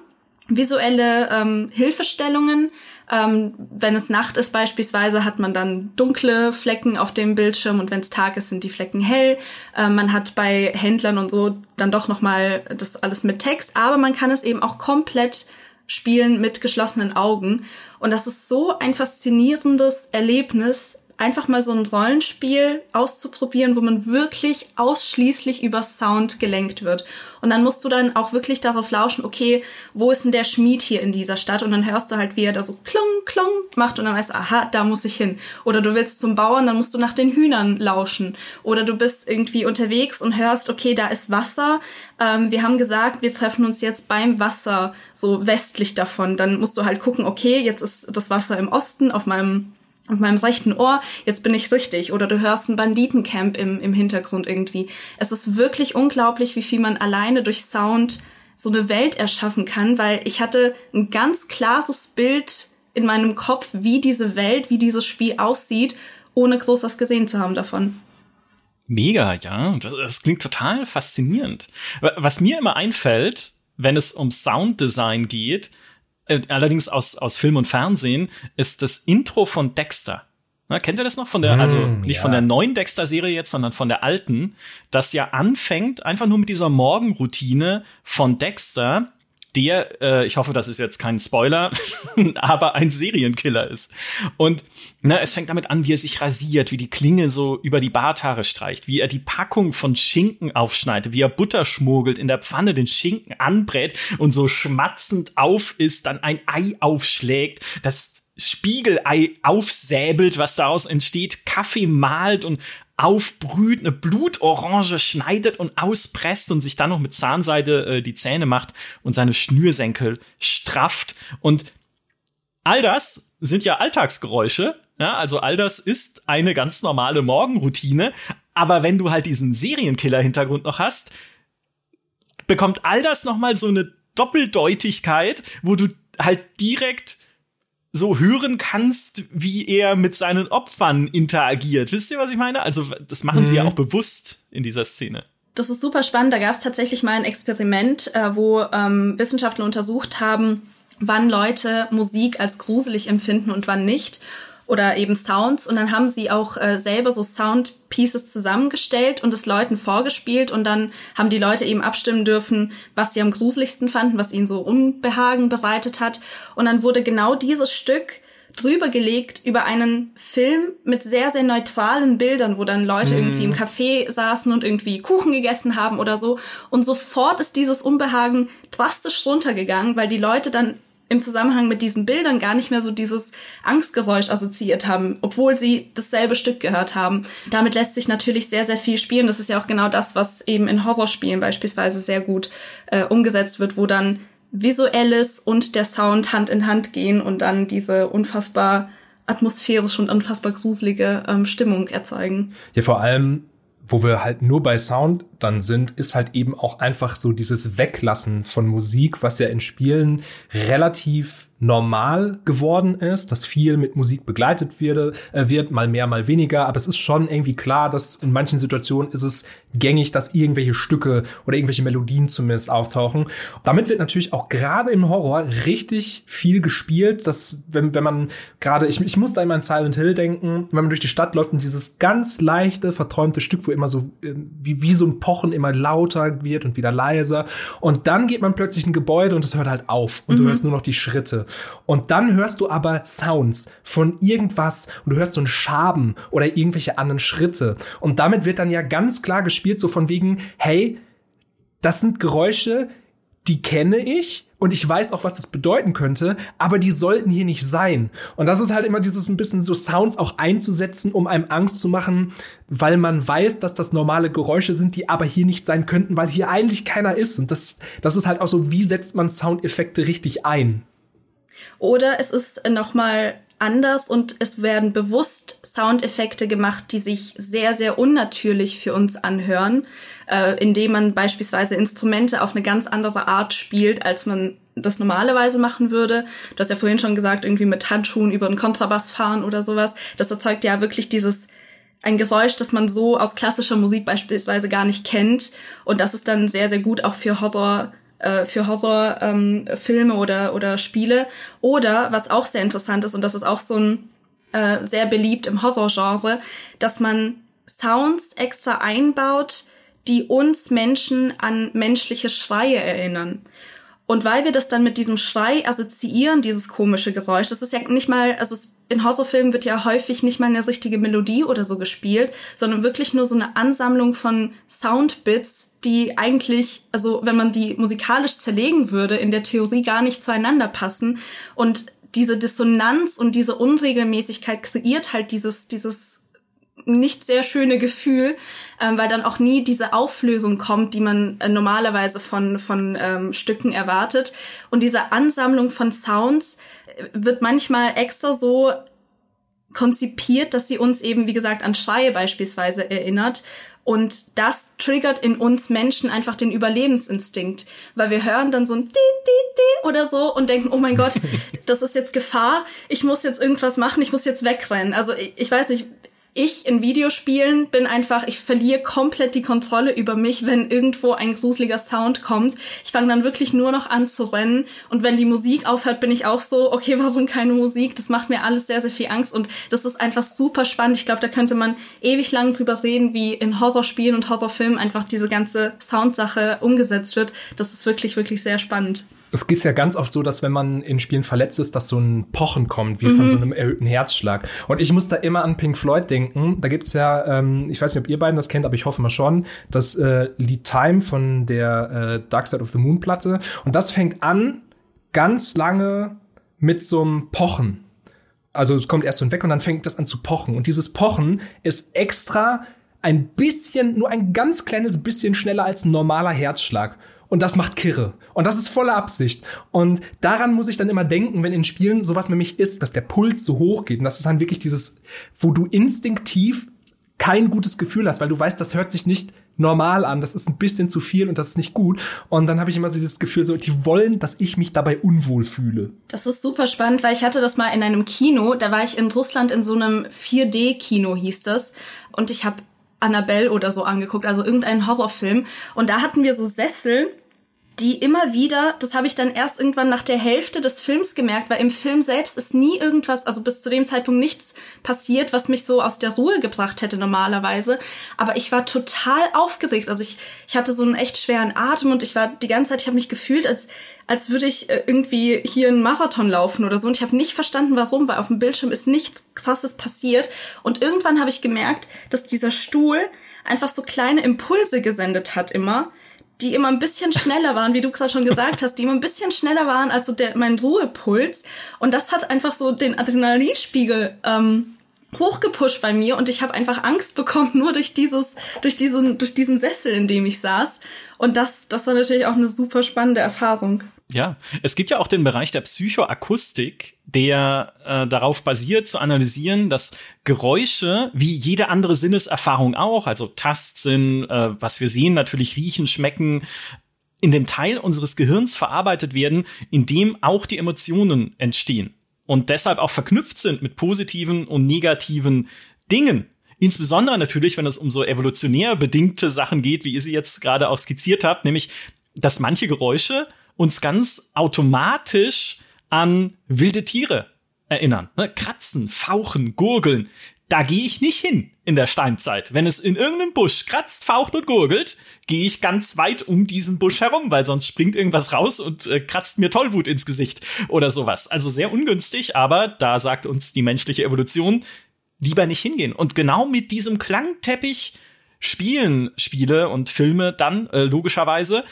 visuelle ähm, Hilfestellungen, ähm, wenn es Nacht ist beispielsweise, hat man dann dunkle Flecken auf dem Bildschirm und wenn es Tag ist, sind die Flecken hell. Ähm, man hat bei Händlern und so dann doch noch mal das alles mit Text, aber man kann es eben auch komplett spielen mit geschlossenen Augen und das ist so ein faszinierendes Erlebnis, einfach mal so ein Rollenspiel auszuprobieren, wo man wirklich ausschließlich über Sound gelenkt wird. Und dann musst du dann auch wirklich darauf lauschen, okay, wo ist denn der Schmied hier in dieser Stadt? Und dann hörst du halt, wie er da so klung, klung macht und dann weißt aha, da muss ich hin. Oder du willst zum Bauern, dann musst du nach den Hühnern lauschen. Oder du bist irgendwie unterwegs und hörst, okay, da ist Wasser. Ähm, wir haben gesagt, wir treffen uns jetzt beim Wasser, so westlich davon. Dann musst du halt gucken, okay, jetzt ist das Wasser im Osten auf meinem auf meinem rechten Ohr, jetzt bin ich richtig. Oder du hörst ein Banditencamp im, im Hintergrund irgendwie. Es ist wirklich unglaublich, wie viel man alleine durch Sound so eine Welt erschaffen kann, weil ich hatte ein ganz klares Bild in meinem Kopf, wie diese Welt, wie dieses Spiel aussieht, ohne groß was gesehen zu haben davon. Mega, ja. Das, das klingt total faszinierend. Was mir immer einfällt, wenn es um Sounddesign geht, allerdings aus, aus Film und Fernsehen, ist das Intro von Dexter. Na, kennt ihr das noch von der, also mm, nicht ja. von der neuen Dexter-Serie jetzt, sondern von der alten, das ja anfängt einfach nur mit dieser Morgenroutine von Dexter, der, äh, ich hoffe, das ist jetzt kein Spoiler, aber ein Serienkiller ist. Und na, es fängt damit an, wie er sich rasiert, wie die Klinge so über die Barthaare streicht, wie er die Packung von Schinken aufschneidet, wie er Butter schmuggelt, in der Pfanne den Schinken anbrät und so schmatzend auf ist, dann ein Ei aufschlägt, das Spiegelei aufsäbelt, was daraus entsteht, Kaffee malt und aufbrüht, eine Blutorange schneidet und auspresst und sich dann noch mit Zahnseide äh, die Zähne macht und seine Schnürsenkel strafft. Und all das sind ja Alltagsgeräusche. Ja, also all das ist eine ganz normale Morgenroutine. Aber wenn du halt diesen Serienkiller-Hintergrund noch hast, bekommt all das noch mal so eine Doppeldeutigkeit, wo du halt direkt so hören kannst, wie er mit seinen Opfern interagiert. Wisst ihr, was ich meine? Also, das machen mhm. sie ja mhm. auch bewusst in dieser Szene. Das ist super spannend. Da gab es tatsächlich mal ein Experiment, äh, wo ähm, Wissenschaftler untersucht haben, wann Leute Musik als gruselig empfinden und wann nicht oder eben Sounds und dann haben sie auch äh, selber so Soundpieces zusammengestellt und es Leuten vorgespielt und dann haben die Leute eben abstimmen dürfen, was sie am gruseligsten fanden, was ihnen so Unbehagen bereitet hat und dann wurde genau dieses Stück drüber gelegt über einen Film mit sehr, sehr neutralen Bildern, wo dann Leute mm. irgendwie im Café saßen und irgendwie Kuchen gegessen haben oder so. Und sofort ist dieses Unbehagen drastisch runtergegangen, weil die Leute dann im Zusammenhang mit diesen Bildern gar nicht mehr so dieses Angstgeräusch assoziiert haben, obwohl sie dasselbe Stück gehört haben. Damit lässt sich natürlich sehr, sehr viel spielen. Das ist ja auch genau das, was eben in Horrorspielen beispielsweise sehr gut äh, umgesetzt wird, wo dann visuelles und der Sound Hand in Hand gehen und dann diese unfassbar atmosphärisch und unfassbar gruselige ähm, Stimmung erzeugen. Ja, vor allem wo wir halt nur bei Sound dann sind, ist halt eben auch einfach so dieses Weglassen von Musik, was ja in Spielen relativ normal geworden ist, dass viel mit Musik begleitet wird, äh, wird, mal mehr, mal weniger. Aber es ist schon irgendwie klar, dass in manchen Situationen ist es gängig, dass irgendwelche Stücke oder irgendwelche Melodien zumindest auftauchen. Damit wird natürlich auch gerade im Horror richtig viel gespielt, dass wenn, wenn man gerade, ich, ich muss da immer an Silent Hill denken, wenn man durch die Stadt läuft und dieses ganz leichte, verträumte Stück, wo immer so äh, wie, wie so ein Pochen immer lauter wird und wieder leiser. Und dann geht man plötzlich in ein Gebäude und es hört halt auf und mhm. du hörst nur noch die Schritte. Und dann hörst du aber Sounds von irgendwas und du hörst so einen Schaben oder irgendwelche anderen Schritte. Und damit wird dann ja ganz klar gespielt, so von wegen, hey, das sind Geräusche, die kenne ich und ich weiß auch, was das bedeuten könnte, aber die sollten hier nicht sein. Und das ist halt immer dieses ein bisschen so Sounds auch einzusetzen, um einem Angst zu machen, weil man weiß, dass das normale Geräusche sind, die aber hier nicht sein könnten, weil hier eigentlich keiner ist. Und das, das ist halt auch so, wie setzt man Soundeffekte richtig ein? Oder es ist nochmal anders und es werden bewusst Soundeffekte gemacht, die sich sehr, sehr unnatürlich für uns anhören, äh, indem man beispielsweise Instrumente auf eine ganz andere Art spielt, als man das normalerweise machen würde. Du hast ja vorhin schon gesagt, irgendwie mit Handschuhen über einen Kontrabass fahren oder sowas. Das erzeugt ja wirklich dieses ein Geräusch, das man so aus klassischer Musik beispielsweise gar nicht kennt. Und das ist dann sehr, sehr gut auch für Horror äh, für Horrorfilme ähm, oder, oder Spiele. Oder, was auch sehr interessant ist, und das ist auch so ein äh, sehr beliebt im Horrorgenre, dass man Sounds extra einbaut, die uns Menschen an menschliche Schreie erinnern. Und weil wir das dann mit diesem Schrei assoziieren, dieses komische Geräusch, das ist ja nicht mal, also in Horrorfilmen wird ja häufig nicht mal eine richtige Melodie oder so gespielt, sondern wirklich nur so eine Ansammlung von Soundbits, die eigentlich, also wenn man die musikalisch zerlegen würde, in der Theorie gar nicht zueinander passen. Und diese Dissonanz und diese Unregelmäßigkeit kreiert halt dieses, dieses nicht sehr schöne Gefühl, ähm, weil dann auch nie diese Auflösung kommt, die man äh, normalerweise von, von ähm, Stücken erwartet. Und diese Ansammlung von Sounds äh, wird manchmal extra so konzipiert, dass sie uns eben, wie gesagt, an Schreie beispielsweise erinnert. Und das triggert in uns Menschen einfach den Überlebensinstinkt, weil wir hören dann so ein Di, Di, Di oder so und denken, oh mein Gott, das ist jetzt Gefahr, ich muss jetzt irgendwas machen, ich muss jetzt wegrennen. Also ich, ich weiß nicht, ich in Videospielen bin einfach, ich verliere komplett die Kontrolle über mich, wenn irgendwo ein gruseliger Sound kommt. Ich fange dann wirklich nur noch an zu rennen und wenn die Musik aufhört, bin ich auch so, okay, warum keine Musik? Das macht mir alles sehr, sehr viel Angst und das ist einfach super spannend. Ich glaube, da könnte man ewig lang drüber reden, wie in Horrorspielen und Horrorfilmen einfach diese ganze Soundsache umgesetzt wird. Das ist wirklich, wirklich sehr spannend es geht ja ganz oft so, dass wenn man in Spielen verletzt ist, dass so ein Pochen kommt, wie mhm. von so einem erhöhten Herzschlag. Und ich muss da immer an Pink Floyd denken. Da gibt's ja, ähm, ich weiß nicht, ob ihr beiden das kennt, aber ich hoffe mal schon, das äh, Lied Time von der äh, Dark Side of the Moon Platte. Und das fängt an ganz lange mit so einem Pochen. Also es kommt erst so weg und dann fängt das an zu pochen. Und dieses Pochen ist extra ein bisschen, nur ein ganz kleines bisschen schneller als ein normaler Herzschlag. Und das macht Kirre. Und das ist volle Absicht. Und daran muss ich dann immer denken, wenn in Spielen sowas mich ist, dass der Puls so hoch geht. Und das ist dann wirklich dieses, wo du instinktiv kein gutes Gefühl hast, weil du weißt, das hört sich nicht normal an, das ist ein bisschen zu viel und das ist nicht gut. Und dann habe ich immer so dieses Gefühl, so, die wollen, dass ich mich dabei unwohl fühle. Das ist super spannend, weil ich hatte das mal in einem Kino, da war ich in Russland in so einem 4D-Kino, hieß das. Und ich habe Annabelle oder so angeguckt, also irgendeinen Horrorfilm. Und da hatten wir so Sessel, die immer wieder, das habe ich dann erst irgendwann nach der Hälfte des Films gemerkt, weil im Film selbst ist nie irgendwas, also bis zu dem Zeitpunkt nichts passiert, was mich so aus der Ruhe gebracht hätte normalerweise. Aber ich war total aufgeregt. Also ich, ich hatte so einen echt schweren Atem und ich war die ganze Zeit, ich habe mich gefühlt, als, als würde ich äh, irgendwie hier einen Marathon laufen oder so. Und ich habe nicht verstanden, warum, weil auf dem Bildschirm ist nichts Krasses passiert. Und irgendwann habe ich gemerkt, dass dieser Stuhl einfach so kleine Impulse gesendet hat immer die immer ein bisschen schneller waren, wie du gerade schon gesagt hast, die immer ein bisschen schneller waren als so der, mein Ruhepuls. Und das hat einfach so den Adrenalinspiegel ähm, hochgepusht bei mir und ich habe einfach Angst bekommen nur durch dieses durch diesen durch diesen Sessel in dem ich saß und das das war natürlich auch eine super spannende Erfahrung. Ja, es gibt ja auch den Bereich der Psychoakustik, der äh, darauf basiert zu analysieren, dass Geräusche wie jede andere Sinneserfahrung auch, also Tastsinn, äh, was wir sehen, natürlich riechen, schmecken, in dem Teil unseres Gehirns verarbeitet werden, in dem auch die Emotionen entstehen und deshalb auch verknüpft sind mit positiven und negativen Dingen. Insbesondere natürlich, wenn es um so evolutionär bedingte Sachen geht, wie ihr sie jetzt gerade auch skizziert habt, nämlich, dass manche Geräusche uns ganz automatisch an wilde Tiere erinnern. Ne? Kratzen, fauchen, gurgeln. Da gehe ich nicht hin in der Steinzeit. Wenn es in irgendeinem Busch kratzt, faucht und gurgelt, gehe ich ganz weit um diesen Busch herum, weil sonst springt irgendwas raus und äh, kratzt mir Tollwut ins Gesicht oder sowas. Also sehr ungünstig, aber da sagt uns die menschliche Evolution, lieber nicht hingehen. Und genau mit diesem Klangteppich spielen Spiele und Filme dann äh, logischerweise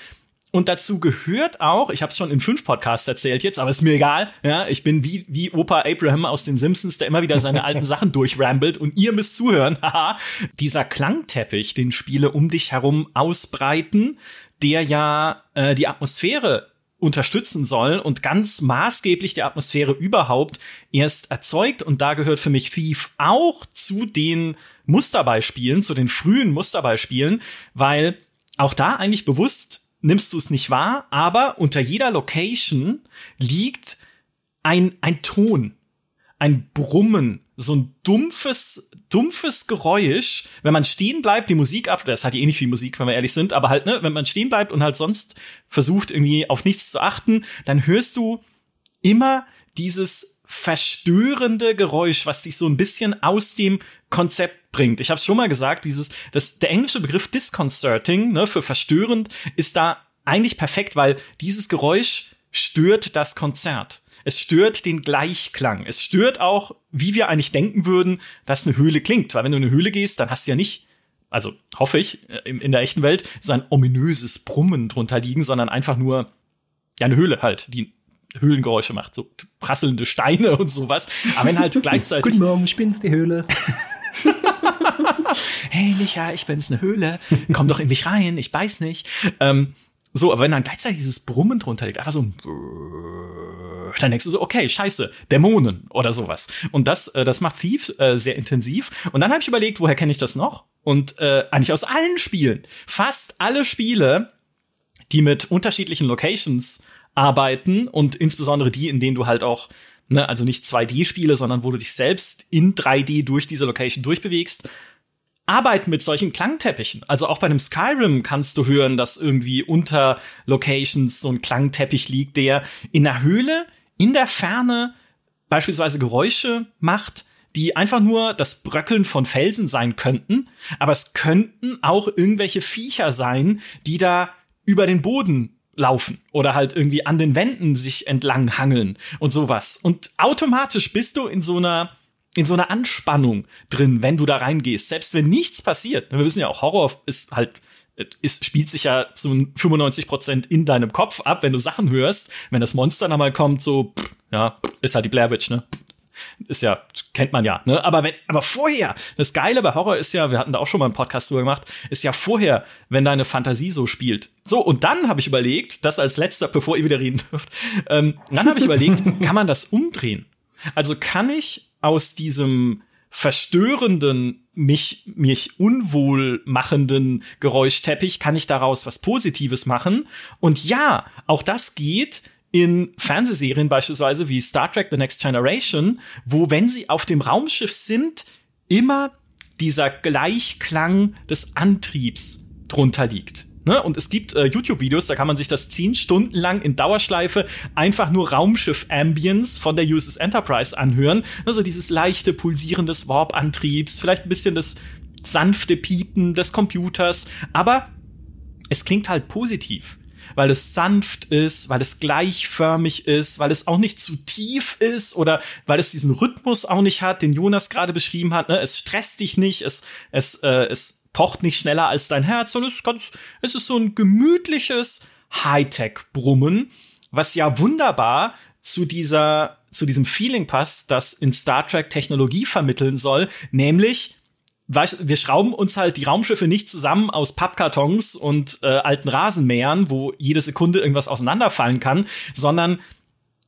und dazu gehört auch, ich habe es schon in fünf Podcasts erzählt jetzt, aber ist mir egal. Ja, ich bin wie wie Opa Abraham aus den Simpsons, der immer wieder seine alten Sachen durchrambelt und ihr müsst zuhören. Haha, dieser Klangteppich, den Spiele um dich herum ausbreiten, der ja äh, die Atmosphäre unterstützen soll und ganz maßgeblich die Atmosphäre überhaupt erst erzeugt. Und da gehört für mich Thief auch zu den Musterbeispielen, zu den frühen Musterbeispielen, weil auch da eigentlich bewusst nimmst du es nicht wahr, aber unter jeder Location liegt ein, ein Ton, ein Brummen, so ein dumpfes, dumpfes Geräusch, wenn man stehen bleibt, die Musik ab, das hat ja eh nicht viel Musik, wenn wir ehrlich sind, aber halt, ne, wenn man stehen bleibt und halt sonst versucht irgendwie auf nichts zu achten, dann hörst du immer dieses verstörende Geräusch, was dich so ein bisschen aus dem Konzept bringt. Ich habe es schon mal gesagt, dieses, das, der englische Begriff disconcerting ne, für verstörend ist da eigentlich perfekt, weil dieses Geräusch stört das Konzert. Es stört den Gleichklang. Es stört auch, wie wir eigentlich denken würden, dass eine Höhle klingt. Weil wenn du in eine Höhle gehst, dann hast du ja nicht, also hoffe ich, äh, in der echten Welt, so ein ominöses Brummen drunter liegen, sondern einfach nur, ja, eine Höhle halt, die Höhlengeräusche macht, so prasselnde Steine und sowas. Aber wenn halt gleichzeitig. Guten Morgen, spinnst die Höhle. hey Micha, ich bin's, eine Höhle. Komm doch in mich rein, ich beiß nicht. Ähm, so, aber wenn dann gleichzeitig dieses Brummen drunter liegt, einfach so dann denkst du so, okay, scheiße, Dämonen oder sowas. Und das, äh, das macht Thief äh, sehr intensiv. Und dann habe ich überlegt, woher kenne ich das noch? Und äh, eigentlich aus allen Spielen. Fast alle Spiele, die mit unterschiedlichen Locations arbeiten und insbesondere die, in denen du halt auch, ne, also nicht 2D-Spiele, sondern wo du dich selbst in 3D durch diese Location durchbewegst, arbeiten mit solchen Klangteppichen. Also auch bei einem Skyrim kannst du hören, dass irgendwie unter Locations so ein Klangteppich liegt, der in der Höhle, in der Ferne beispielsweise Geräusche macht, die einfach nur das Bröckeln von Felsen sein könnten, aber es könnten auch irgendwelche Viecher sein, die da über den Boden laufen oder halt irgendwie an den Wänden sich entlang hangeln und sowas. Und automatisch bist du in so einer in so einer Anspannung drin, wenn du da reingehst, selbst wenn nichts passiert. Wir wissen ja auch, Horror ist halt es spielt sich ja zu 95 Prozent in deinem Kopf ab, wenn du Sachen hörst. Wenn das Monster dann mal kommt, so, ja, ist halt die Blair Witch, ne? Ist ja, kennt man ja, ne? Aber wenn, aber vorher, das Geile bei Horror ist ja, wir hatten da auch schon mal einen Podcast drüber gemacht, ist ja vorher, wenn deine Fantasie so spielt. So, und dann habe ich überlegt, das als letzter, bevor ihr wieder reden dürft, ähm, dann habe ich überlegt, kann man das umdrehen? Also kann ich aus diesem verstörenden, mich, mich unwohl machenden Geräuschteppich, kann ich daraus was Positives machen? Und ja, auch das geht, in Fernsehserien beispielsweise wie Star Trek The Next Generation, wo, wenn sie auf dem Raumschiff sind, immer dieser Gleichklang des Antriebs drunter liegt. Ne? Und es gibt äh, YouTube-Videos, da kann man sich das zehn Stunden lang in Dauerschleife einfach nur Raumschiff-Ambience von der USS Enterprise anhören. Also dieses leichte Pulsieren des Warp-Antriebs, vielleicht ein bisschen das sanfte Piepen des Computers, aber es klingt halt positiv weil es sanft ist, weil es gleichförmig ist, weil es auch nicht zu tief ist oder weil es diesen Rhythmus auch nicht hat, den Jonas gerade beschrieben hat. Ne? Es stresst dich nicht, es, es, äh, es pocht nicht schneller als dein Herz, sondern es ist, ganz, es ist so ein gemütliches Hightech-Brummen, was ja wunderbar zu dieser zu diesem Feeling passt, das in Star Trek Technologie vermitteln soll, nämlich wir schrauben uns halt die Raumschiffe nicht zusammen aus Pappkartons und äh, alten Rasenmähern, wo jede Sekunde irgendwas auseinanderfallen kann, sondern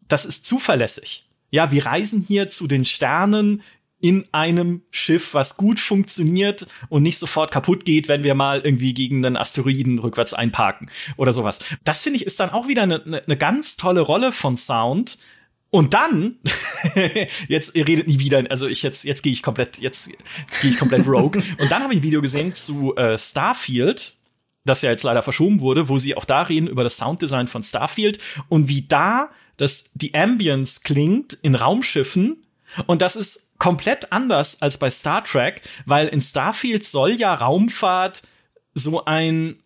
das ist zuverlässig. Ja, wir reisen hier zu den Sternen in einem Schiff, was gut funktioniert und nicht sofort kaputt geht, wenn wir mal irgendwie gegen einen Asteroiden rückwärts einparken oder sowas. Das finde ich ist dann auch wieder eine, eine ganz tolle Rolle von Sound, und dann, jetzt, ihr redet nie wieder, also ich jetzt, jetzt gehe ich komplett, jetzt gehe ich komplett rogue. Und dann habe ich ein Video gesehen zu äh, Starfield, das ja jetzt leider verschoben wurde, wo sie auch da reden über das Sounddesign von Starfield und wie da das, die Ambience klingt in Raumschiffen. Und das ist komplett anders als bei Star Trek, weil in Starfield soll ja Raumfahrt so ein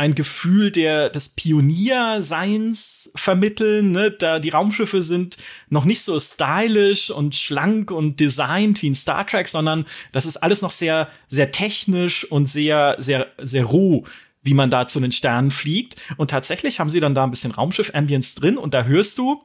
ein Gefühl der, des Pionierseins vermitteln. Ne? Da die Raumschiffe sind noch nicht so stylisch und schlank und designt wie in Star Trek, sondern das ist alles noch sehr, sehr technisch und sehr, sehr, sehr roh wie man da zu den Sternen fliegt. Und tatsächlich haben sie dann da ein bisschen Raumschiff-Ambience drin und da hörst du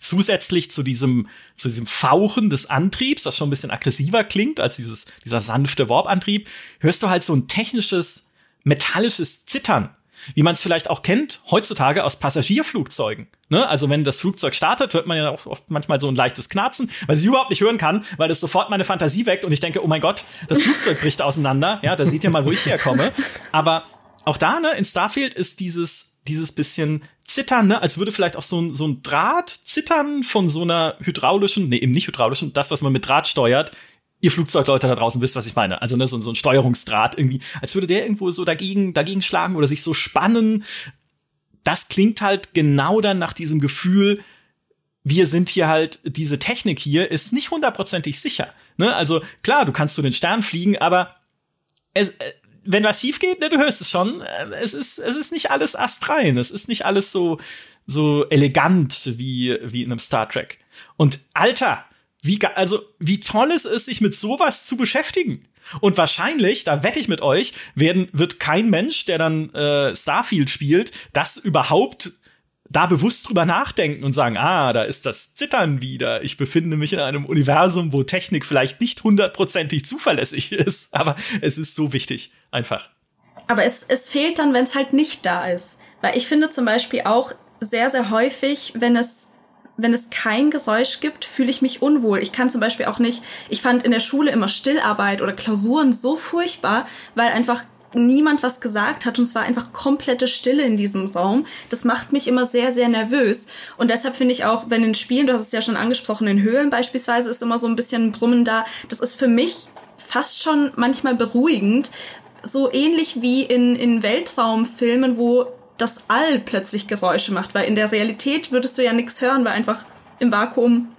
zusätzlich zu diesem, zu diesem Fauchen des Antriebs, was schon ein bisschen aggressiver klingt als dieses, dieser sanfte Warp-Antrieb, hörst du halt so ein technisches metallisches Zittern, wie man es vielleicht auch kennt heutzutage aus Passagierflugzeugen. Ne? Also wenn das Flugzeug startet, hört man ja auch oft manchmal so ein leichtes Knarzen, weil ich überhaupt nicht hören kann, weil das sofort meine Fantasie weckt und ich denke, oh mein Gott, das Flugzeug bricht auseinander. Ja, da seht ihr mal, wo ich herkomme. Aber auch da, ne, in Starfield ist dieses, dieses bisschen Zittern, ne, als würde vielleicht auch so ein, so ein Draht zittern von so einer hydraulischen, nee, eben nicht hydraulischen, das, was man mit Draht steuert, ihr Flugzeugleute da draußen wisst, was ich meine. Also ne, so, so ein Steuerungsdraht irgendwie, als würde der irgendwo so dagegen, dagegen schlagen oder sich so spannen. Das klingt halt genau dann nach diesem Gefühl, wir sind hier halt, diese Technik hier ist nicht hundertprozentig sicher. Ne? Also klar, du kannst zu den Sternen fliegen, aber es, äh, wenn was schief geht, ne, du hörst es schon, äh, es ist, es ist nicht alles astrein, es ist nicht alles so, so elegant wie, wie in einem Star Trek. Und Alter, wie, also, wie toll es ist, sich mit sowas zu beschäftigen. Und wahrscheinlich, da wette ich mit euch, werden, wird kein Mensch, der dann äh, Starfield spielt, das überhaupt da bewusst drüber nachdenken und sagen, ah, da ist das Zittern wieder. Ich befinde mich in einem Universum, wo Technik vielleicht nicht hundertprozentig zuverlässig ist, aber es ist so wichtig, einfach. Aber es, es fehlt dann, wenn es halt nicht da ist. Weil ich finde zum Beispiel auch sehr, sehr häufig, wenn es wenn es kein Geräusch gibt, fühle ich mich unwohl. Ich kann zum Beispiel auch nicht, ich fand in der Schule immer Stillarbeit oder Klausuren so furchtbar, weil einfach niemand was gesagt hat und es war einfach komplette Stille in diesem Raum. Das macht mich immer sehr, sehr nervös. Und deshalb finde ich auch, wenn in Spielen, du hast es ja schon angesprochen, in Höhlen beispielsweise ist immer so ein bisschen Brummen da. Das ist für mich fast schon manchmal beruhigend. So ähnlich wie in, in Weltraumfilmen, wo das All plötzlich Geräusche macht. Weil in der Realität würdest du ja nichts hören, weil einfach im Vakuum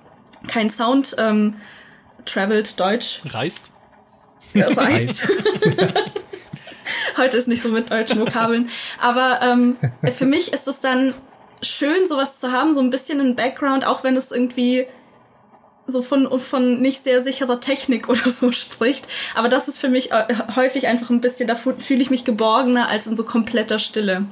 kein Sound ähm, travelt, Deutsch. Reist. Ja, reist. Heute ist nicht so mit deutschen Vokabeln. Aber ähm, für mich ist es dann schön, sowas zu haben, so ein bisschen ein Background, auch wenn es irgendwie so von, von nicht sehr sicherer Technik oder so spricht. Aber das ist für mich äh, häufig einfach ein bisschen, da fühle ich mich geborgener als in so kompletter Stille.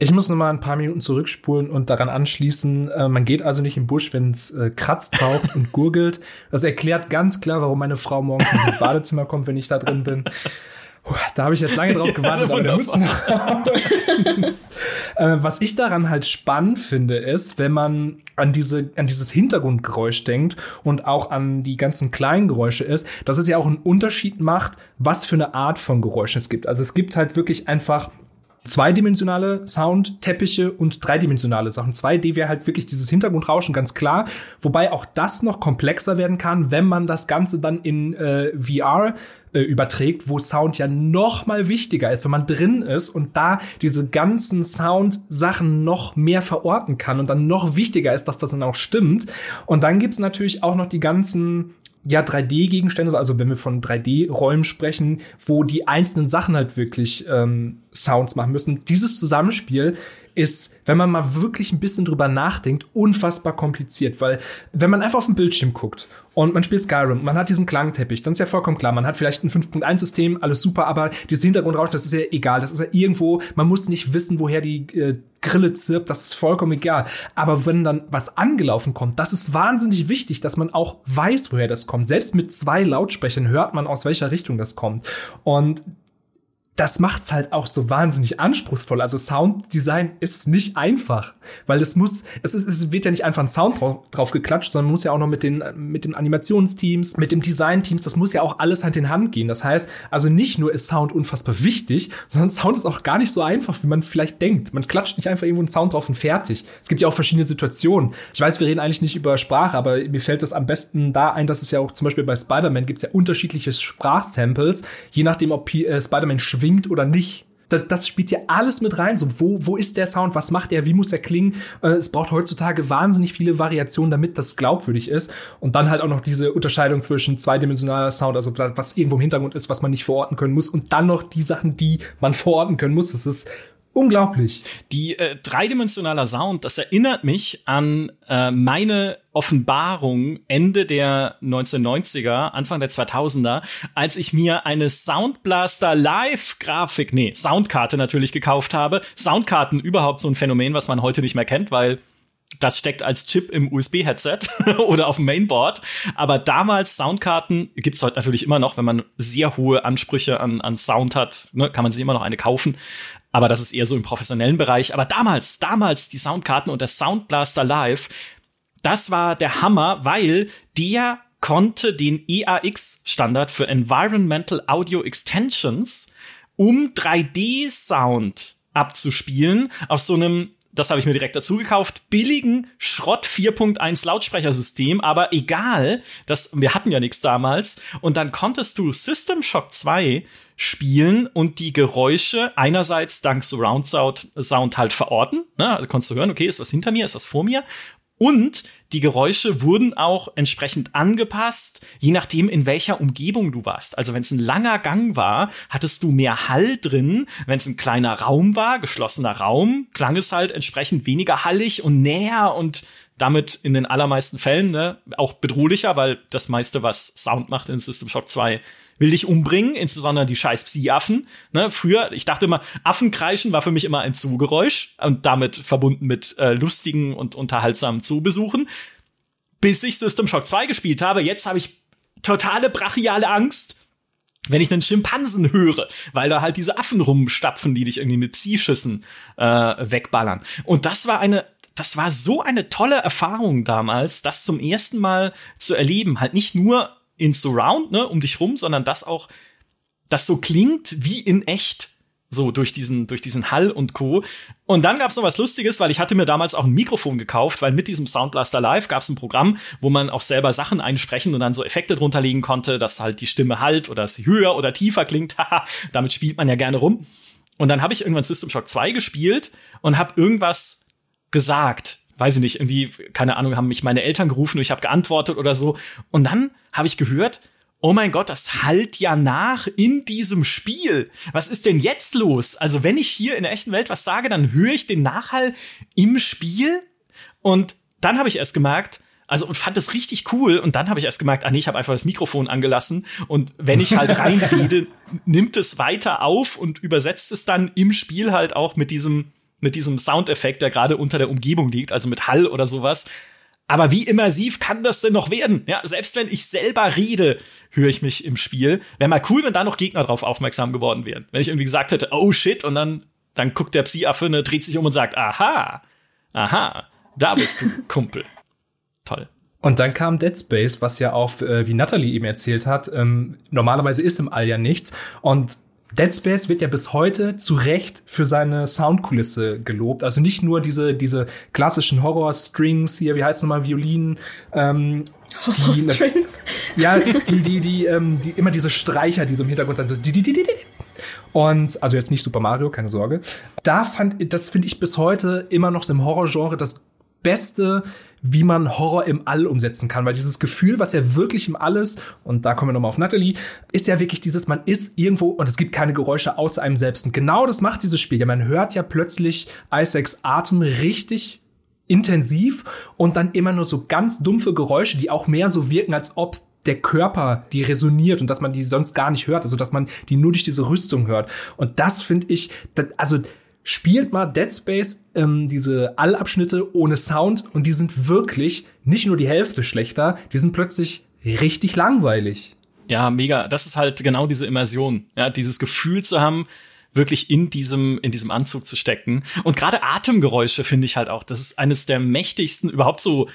Ich muss noch mal ein paar Minuten zurückspulen und daran anschließen. Äh, man geht also nicht im Busch, wenn es äh, kratzt, taucht und gurgelt. Das erklärt ganz klar, warum meine Frau morgens ins Badezimmer kommt, wenn ich da drin bin. Da habe ich jetzt lange drauf gewartet, aber müssen äh, Was ich daran halt spannend finde, ist, wenn man an diese, an dieses Hintergrundgeräusch denkt und auch an die ganzen kleinen Geräusche ist, dass es ja auch einen Unterschied macht, was für eine Art von Geräuschen es gibt. Also es gibt halt wirklich einfach zweidimensionale Soundteppiche und dreidimensionale Sachen. 2D wäre halt wirklich dieses Hintergrundrauschen ganz klar, wobei auch das noch komplexer werden kann, wenn man das Ganze dann in äh, VR äh, überträgt, wo Sound ja noch mal wichtiger ist, wenn man drin ist und da diese ganzen Sound-Sachen noch mehr verorten kann und dann noch wichtiger ist, dass das dann auch stimmt. Und dann gibt's natürlich auch noch die ganzen ja 3D-Gegenstände, also wenn wir von 3D-Räumen sprechen, wo die einzelnen Sachen halt wirklich ähm, Sounds machen müssen. Dieses Zusammenspiel ist, wenn man mal wirklich ein bisschen drüber nachdenkt, unfassbar kompliziert, weil wenn man einfach auf den Bildschirm guckt und man spielt Skyrim, man hat diesen Klangteppich, dann ist ja vollkommen klar, man hat vielleicht ein 5.1-System, alles super, aber dieses Hintergrundrauschen, das ist ja egal, das ist ja irgendwo, man muss nicht wissen, woher die äh, Grille zirpt, das ist vollkommen egal. Aber wenn dann was angelaufen kommt, das ist wahnsinnig wichtig, dass man auch weiß, woher das kommt. Selbst mit zwei Lautsprechern hört man, aus welcher Richtung das kommt. Und das macht's halt auch so wahnsinnig anspruchsvoll. Also Sounddesign ist nicht einfach, weil es muss, es, ist, es wird ja nicht einfach ein Sound drauf, drauf geklatscht, sondern muss ja auch noch mit den, mit den Animationsteams, mit dem Designteams, das muss ja auch alles Hand in Hand gehen. Das heißt, also nicht nur ist Sound unfassbar wichtig, sondern Sound ist auch gar nicht so einfach, wie man vielleicht denkt. Man klatscht nicht einfach irgendwo einen Sound drauf und fertig. Es gibt ja auch verschiedene Situationen. Ich weiß, wir reden eigentlich nicht über Sprache, aber mir fällt das am besten da ein, dass es ja auch zum Beispiel bei Spider-Man gibt's ja unterschiedliche Sprachsamples, je nachdem, ob äh, Spider-Man schwingt schwingt oder nicht. Das, das, spielt ja alles mit rein. So, wo, wo ist der Sound? Was macht er? Wie muss er klingen? Äh, es braucht heutzutage wahnsinnig viele Variationen, damit das glaubwürdig ist. Und dann halt auch noch diese Unterscheidung zwischen zweidimensionaler Sound, also was irgendwo im Hintergrund ist, was man nicht verorten können muss, und dann noch die Sachen, die man verorten können muss. Das ist Unglaublich. Die äh, dreidimensionaler Sound, das erinnert mich an äh, meine Offenbarung Ende der 1990er, Anfang der 2000er, als ich mir eine Soundblaster Live Grafik, nee, Soundkarte natürlich gekauft habe. Soundkarten überhaupt so ein Phänomen, was man heute nicht mehr kennt, weil das steckt als Chip im USB-Headset oder auf dem Mainboard. Aber damals Soundkarten gibt's heute natürlich immer noch, wenn man sehr hohe Ansprüche an, an Sound hat, ne, kann man sich immer noch eine kaufen aber das ist eher so im professionellen Bereich. Aber damals, damals die Soundkarten und der Soundblaster Live, das war der Hammer, weil der konnte den EAX-Standard für Environmental Audio Extensions, um 3D-Sound abzuspielen, auf so einem das habe ich mir direkt dazu gekauft, billigen Schrott 4.1 Lautsprechersystem, aber egal, das, wir hatten ja nichts damals. Und dann konntest du System Shock 2 spielen und die Geräusche einerseits dank Surround Sound, halt verorten. Ne? Also konntest du hören, okay, ist was hinter mir, ist was vor mir. Und die Geräusche wurden auch entsprechend angepasst, je nachdem, in welcher Umgebung du warst. Also wenn es ein langer Gang war, hattest du mehr Hall drin. Wenn es ein kleiner Raum war, geschlossener Raum, klang es halt entsprechend weniger hallig und näher und damit in den allermeisten Fällen ne, auch bedrohlicher, weil das meiste, was Sound macht in System Shock 2, will dich umbringen, insbesondere die scheiß Psi-Affen. Ne, früher, ich dachte immer, Affenkreischen war für mich immer ein Zoogeräusch und damit verbunden mit äh, lustigen und unterhaltsamen Zoobesuchen. Bis ich System Shock 2 gespielt habe, jetzt habe ich totale brachiale Angst, wenn ich einen Schimpansen höre, weil da halt diese Affen rumstapfen, die dich irgendwie mit Psi-Schüssen äh, wegballern. Und das war eine das war so eine tolle Erfahrung damals, das zum ersten Mal zu erleben. Halt nicht nur in Surround, ne, um dich rum, sondern das auch, das so klingt wie in echt. So durch diesen, durch diesen Hall und Co. Und dann gab's noch was Lustiges, weil ich hatte mir damals auch ein Mikrofon gekauft, weil mit diesem Soundblaster Live gab's ein Programm, wo man auch selber Sachen einsprechen und dann so Effekte drunter legen konnte, dass halt die Stimme halt oder sie höher oder tiefer klingt. Haha, damit spielt man ja gerne rum. Und dann habe ich irgendwann System Shock 2 gespielt und habe irgendwas gesagt. Weiß ich nicht, irgendwie, keine Ahnung, haben mich meine Eltern gerufen und ich habe geantwortet oder so. Und dann habe ich gehört, oh mein Gott, das halt ja nach in diesem Spiel. Was ist denn jetzt los? Also, wenn ich hier in der echten Welt was sage, dann höre ich den Nachhall im Spiel. Und dann habe ich erst gemerkt, also und fand es richtig cool und dann habe ich erst gemerkt, ah nee, ich habe einfach das Mikrofon angelassen und wenn ich halt reinrede, nimmt es weiter auf und übersetzt es dann im Spiel halt auch mit diesem mit diesem Soundeffekt, der gerade unter der Umgebung liegt, also mit Hall oder sowas. Aber wie immersiv kann das denn noch werden? Ja, selbst wenn ich selber rede, höre ich mich im Spiel. Wäre mal cool, wenn da noch Gegner drauf aufmerksam geworden wären. Wenn ich irgendwie gesagt hätte, oh shit, und dann, dann guckt der Psi-Affe, ne, dreht sich um und sagt, aha, aha, da bist du, Kumpel. Toll. Und dann kam Dead Space, was ja auch, äh, wie Natalie eben erzählt hat, ähm, normalerweise ist im All ja nichts. Und Dead Space wird ja bis heute zu Recht für seine Soundkulisse gelobt. Also nicht nur diese, diese klassischen Horror-Strings hier, wie heißt nochmal, Violinen. Ähm, Horror-Strings? Ja, die, die, die, ähm, die, immer diese Streicher, die so im Hintergrund sind, so die, die, die, die, die. Und, also jetzt nicht Super Mario, keine Sorge. Da fand, das finde ich bis heute immer noch so im Horror-Genre das Beste, wie man Horror im All umsetzen kann. Weil dieses Gefühl, was ja wirklich im All ist, und da kommen wir nochmal auf Natalie, ist ja wirklich dieses, man ist irgendwo und es gibt keine Geräusche außer einem selbst. Und genau das macht dieses Spiel. Ja, man hört ja plötzlich Isaacs Atem richtig intensiv und dann immer nur so ganz dumpfe Geräusche, die auch mehr so wirken, als ob der Körper die resoniert und dass man die sonst gar nicht hört, also dass man die nur durch diese Rüstung hört. Und das finde ich, also spielt mal Dead Space ähm, diese Allabschnitte ohne Sound und die sind wirklich nicht nur die Hälfte schlechter, die sind plötzlich richtig langweilig. Ja, mega. Das ist halt genau diese Immersion, ja, dieses Gefühl zu haben, wirklich in diesem in diesem Anzug zu stecken und gerade Atemgeräusche finde ich halt auch, das ist eines der mächtigsten überhaupt so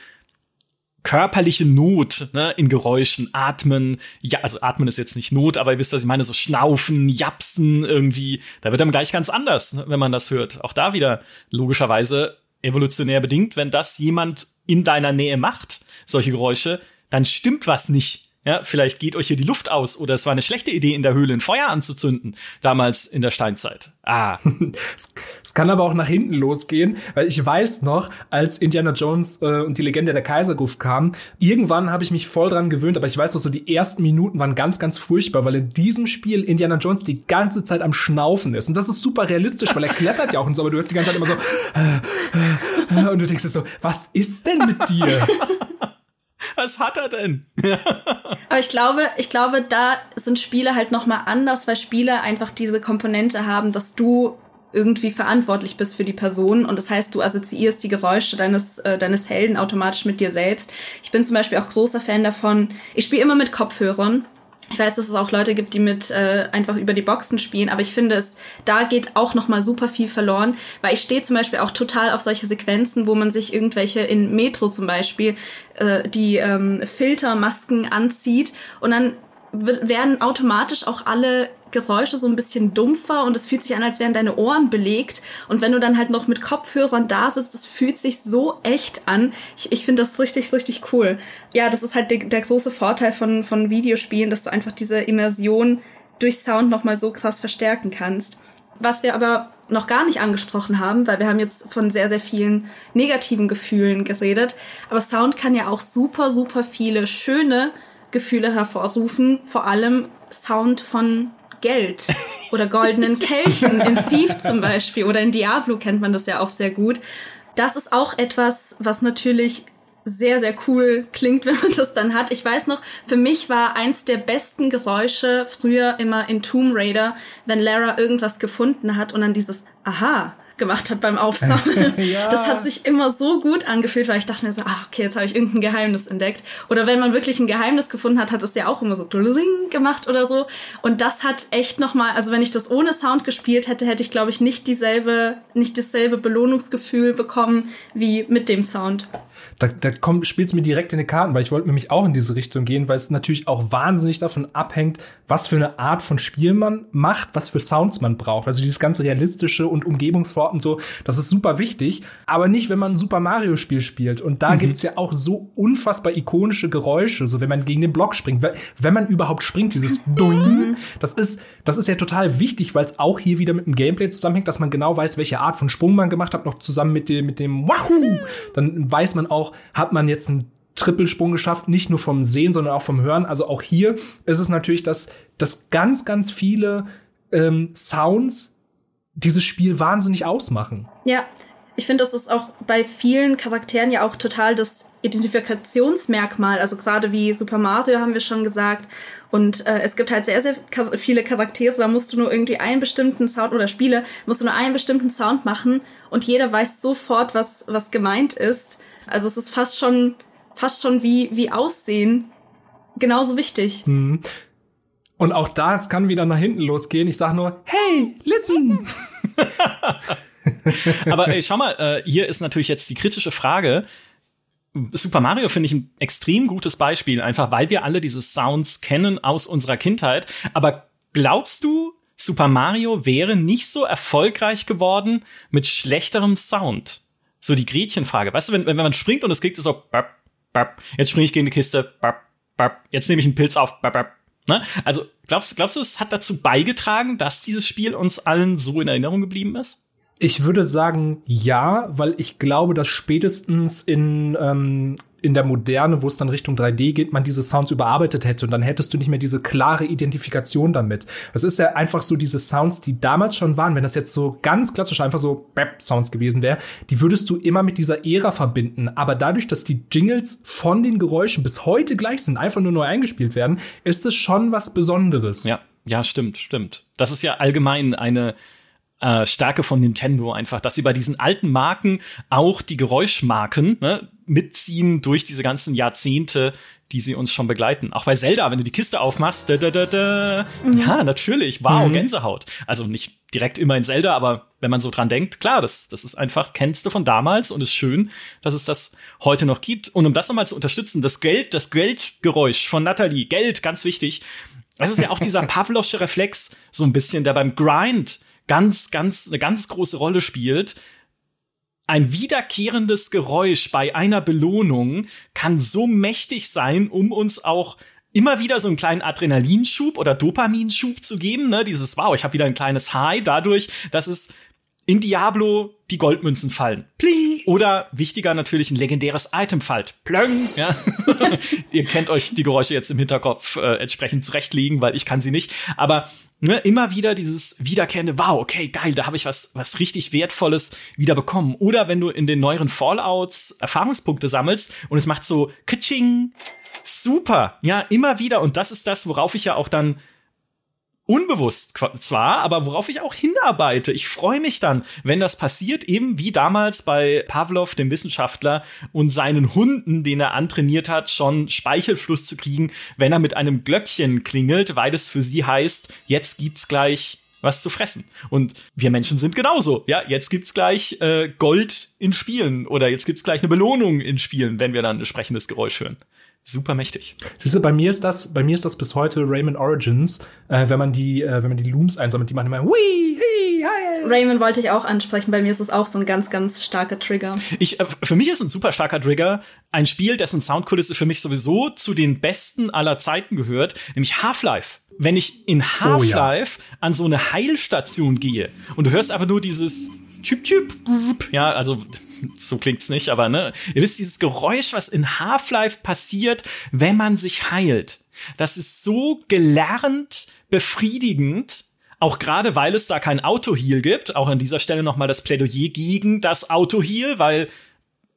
körperliche Not ne, in Geräuschen, atmen, ja, also atmen ist jetzt nicht Not, aber ihr wisst, was ich meine, so schnaufen, japsen irgendwie, da wird dann gleich ganz anders, ne, wenn man das hört. Auch da wieder logischerweise evolutionär bedingt, wenn das jemand in deiner Nähe macht, solche Geräusche, dann stimmt was nicht. Ja, vielleicht geht euch hier die Luft aus oder es war eine schlechte Idee, in der Höhle ein Feuer anzuzünden, damals in der Steinzeit. Ah. es kann aber auch nach hinten losgehen, weil ich weiß noch, als Indiana Jones äh, und die Legende der Kaisergruft kam, irgendwann habe ich mich voll dran gewöhnt, aber ich weiß noch so, die ersten Minuten waren ganz, ganz furchtbar, weil in diesem Spiel Indiana Jones die ganze Zeit am Schnaufen ist. Und das ist super realistisch, weil er klettert ja auch und so, aber du hörst die ganze Zeit immer so, äh, äh, und du denkst dir so, was ist denn mit dir? Was hat er denn? Aber ich glaube, ich glaube, da sind Spiele halt noch mal anders, weil Spiele einfach diese Komponente haben, dass du irgendwie verantwortlich bist für die Person und das heißt, du assoziierst die Geräusche deines äh, deines Helden automatisch mit dir selbst. Ich bin zum Beispiel auch großer Fan davon. Ich spiele immer mit Kopfhörern ich weiß, dass es auch Leute gibt, die mit äh, einfach über die Boxen spielen, aber ich finde es, da geht auch noch mal super viel verloren, weil ich stehe zum Beispiel auch total auf solche Sequenzen, wo man sich irgendwelche in Metro zum Beispiel äh, die ähm, Filtermasken anzieht und dann werden automatisch auch alle Geräusche so ein bisschen dumpfer und es fühlt sich an, als wären deine Ohren belegt. Und wenn du dann halt noch mit Kopfhörern da sitzt, das fühlt sich so echt an. Ich, ich finde das richtig, richtig cool. Ja, das ist halt der, der große Vorteil von, von Videospielen, dass du einfach diese Immersion durch Sound nochmal so krass verstärken kannst. Was wir aber noch gar nicht angesprochen haben, weil wir haben jetzt von sehr, sehr vielen negativen Gefühlen geredet. Aber Sound kann ja auch super, super viele schöne Gefühle hervorrufen. Vor allem Sound von Geld oder goldenen Kelchen in Thief zum Beispiel oder in Diablo kennt man das ja auch sehr gut. Das ist auch etwas, was natürlich sehr, sehr cool klingt, wenn man das dann hat. Ich weiß noch, für mich war eins der besten Geräusche früher immer in Tomb Raider, wenn Lara irgendwas gefunden hat und dann dieses Aha gemacht hat beim Aufsammeln. ja. Das hat sich immer so gut angefühlt, weil ich dachte mir so, ah, okay, jetzt habe ich irgendein Geheimnis entdeckt. Oder wenn man wirklich ein Geheimnis gefunden hat, hat es ja auch immer so gemacht oder so. Und das hat echt nochmal, also wenn ich das ohne Sound gespielt hätte, hätte ich, glaube ich, nicht dieselbe, nicht dasselbe Belohnungsgefühl bekommen wie mit dem Sound. Da, da kommt, spielt's mir direkt in die Karten, weil ich wollte nämlich auch in diese Richtung gehen, weil es natürlich auch wahnsinnig davon abhängt, was für eine Art von Spiel man macht, was für Sounds man braucht. Also dieses ganze realistische und Umgebungswort und so, das ist super wichtig, aber nicht, wenn man ein Super Mario Spiel spielt. Und da mhm. gibt's ja auch so unfassbar ikonische Geräusche, so wenn man gegen den Block springt, wenn man überhaupt springt, dieses Doing, das ist, das ist ja total wichtig, weil es auch hier wieder mit dem Gameplay zusammenhängt, dass man genau weiß, welche Art von Sprung man gemacht hat, noch zusammen mit dem, mit dem Wahoo. Dann weiß man auch, hat man jetzt einen Trippelsprung geschafft, nicht nur vom Sehen, sondern auch vom Hören. Also auch hier ist es natürlich, dass, dass ganz, ganz viele ähm, Sounds dieses Spiel wahnsinnig ausmachen. Ja, ich finde, das ist auch bei vielen Charakteren ja auch total das Identifikationsmerkmal. Also gerade wie Super Mario haben wir schon gesagt. Und äh, es gibt halt sehr, sehr viele Charaktere, da musst du nur irgendwie einen bestimmten Sound oder Spiele, musst du nur einen bestimmten Sound machen und jeder weiß sofort, was, was gemeint ist. Also es ist fast schon, fast schon wie, wie Aussehen genauso wichtig. Hm. Und auch da, es kann wieder nach hinten losgehen. Ich sag nur, hey, listen! Aber ey, schau mal, äh, hier ist natürlich jetzt die kritische Frage. Super Mario finde ich ein extrem gutes Beispiel, einfach weil wir alle diese Sounds kennen aus unserer Kindheit. Aber glaubst du, Super Mario wäre nicht so erfolgreich geworden mit schlechterem Sound? so die Gretchenfrage. Weißt du, wenn, wenn man springt und es klingt so, bap, bap, jetzt springe ich gegen die Kiste, bap, bap, jetzt nehme ich einen Pilz auf, bap, bap. Ne? Also glaubst, glaubst du, es hat dazu beigetragen, dass dieses Spiel uns allen so in Erinnerung geblieben ist? Ich würde sagen, ja, weil ich glaube, dass spätestens in, ähm, in der Moderne, wo es dann Richtung 3D geht, man diese Sounds überarbeitet hätte und dann hättest du nicht mehr diese klare Identifikation damit. Das ist ja einfach so diese Sounds, die damals schon waren, wenn das jetzt so ganz klassisch einfach so Bap-Sounds gewesen wäre, die würdest du immer mit dieser Ära verbinden. Aber dadurch, dass die Jingles von den Geräuschen bis heute gleich sind, einfach nur neu eingespielt werden, ist es schon was Besonderes. Ja, ja, stimmt, stimmt. Das ist ja allgemein eine äh, Stärke von Nintendo einfach, dass sie bei diesen alten Marken auch die Geräuschmarken ne, mitziehen durch diese ganzen Jahrzehnte, die sie uns schon begleiten. Auch bei Zelda, wenn du die Kiste aufmachst, da, da, da, da, mhm. ja, natürlich, wow, mhm. Gänsehaut. Also nicht direkt immer in Zelda, aber wenn man so dran denkt, klar, das, das ist einfach, kennst du von damals und ist schön, dass es das heute noch gibt. Und um das nochmal zu unterstützen, das Geld, das Geldgeräusch von Natalie, Geld, ganz wichtig. Das ist ja auch dieser Pavlovsche Reflex, so ein bisschen, der beim Grind ganz, ganz, eine ganz große Rolle spielt. Ein wiederkehrendes Geräusch bei einer Belohnung kann so mächtig sein, um uns auch immer wieder so einen kleinen Adrenalinschub oder Dopaminschub zu geben, ne? Dieses wow, ich habe wieder ein kleines High dadurch, dass es in Diablo die Goldmünzen fallen. Pling. Oder wichtiger natürlich ein legendäres Item fällt. Plöng. Ja. Ihr kennt euch die Geräusche jetzt im Hinterkopf äh, entsprechend zurechtlegen, weil ich kann sie nicht. Aber ne, immer wieder dieses wiederkehrende, wow, okay, geil, da habe ich was, was richtig Wertvolles wieder bekommen. Oder wenn du in den neueren Fallouts Erfahrungspunkte sammelst und es macht so Kitsching. Super. Ja, immer wieder. Und das ist das, worauf ich ja auch dann unbewusst zwar, aber worauf ich auch hinarbeite. Ich freue mich dann, wenn das passiert, eben wie damals bei Pavlov, dem Wissenschaftler, und seinen Hunden, den er antrainiert hat, schon Speichelfluss zu kriegen, wenn er mit einem Glöckchen klingelt, weil es für sie heißt, jetzt gibt's gleich was zu fressen. Und wir Menschen sind genauso. Ja, jetzt gibt's gleich äh, Gold in Spielen oder jetzt gibt's gleich eine Belohnung in Spielen, wenn wir dann ein sprechendes Geräusch hören. Super mächtig. Siehst du, bei mir ist das, bei mir ist das bis heute Rayman Origins, äh, wenn man die, äh, wenn man die Looms einsammelt, die machen immer Wii, hi, hi. Rayman wollte ich auch ansprechen. Bei mir ist es auch so ein ganz, ganz starker Trigger. Ich, äh, für mich ist ein super starker Trigger ein Spiel, dessen Soundkulisse für mich sowieso zu den besten aller Zeiten gehört, nämlich Half-Life wenn ich in Half-Life oh, ja. an so eine Heilstation gehe und du hörst einfach nur dieses Chip, Chip, ja, also so klingt's nicht, aber ne, ihr wisst dieses Geräusch, was in Half-Life passiert, wenn man sich heilt. Das ist so gelernt befriedigend, auch gerade weil es da kein Auto-Heal gibt. Auch an dieser Stelle nochmal das Plädoyer gegen das Auto-Heal, weil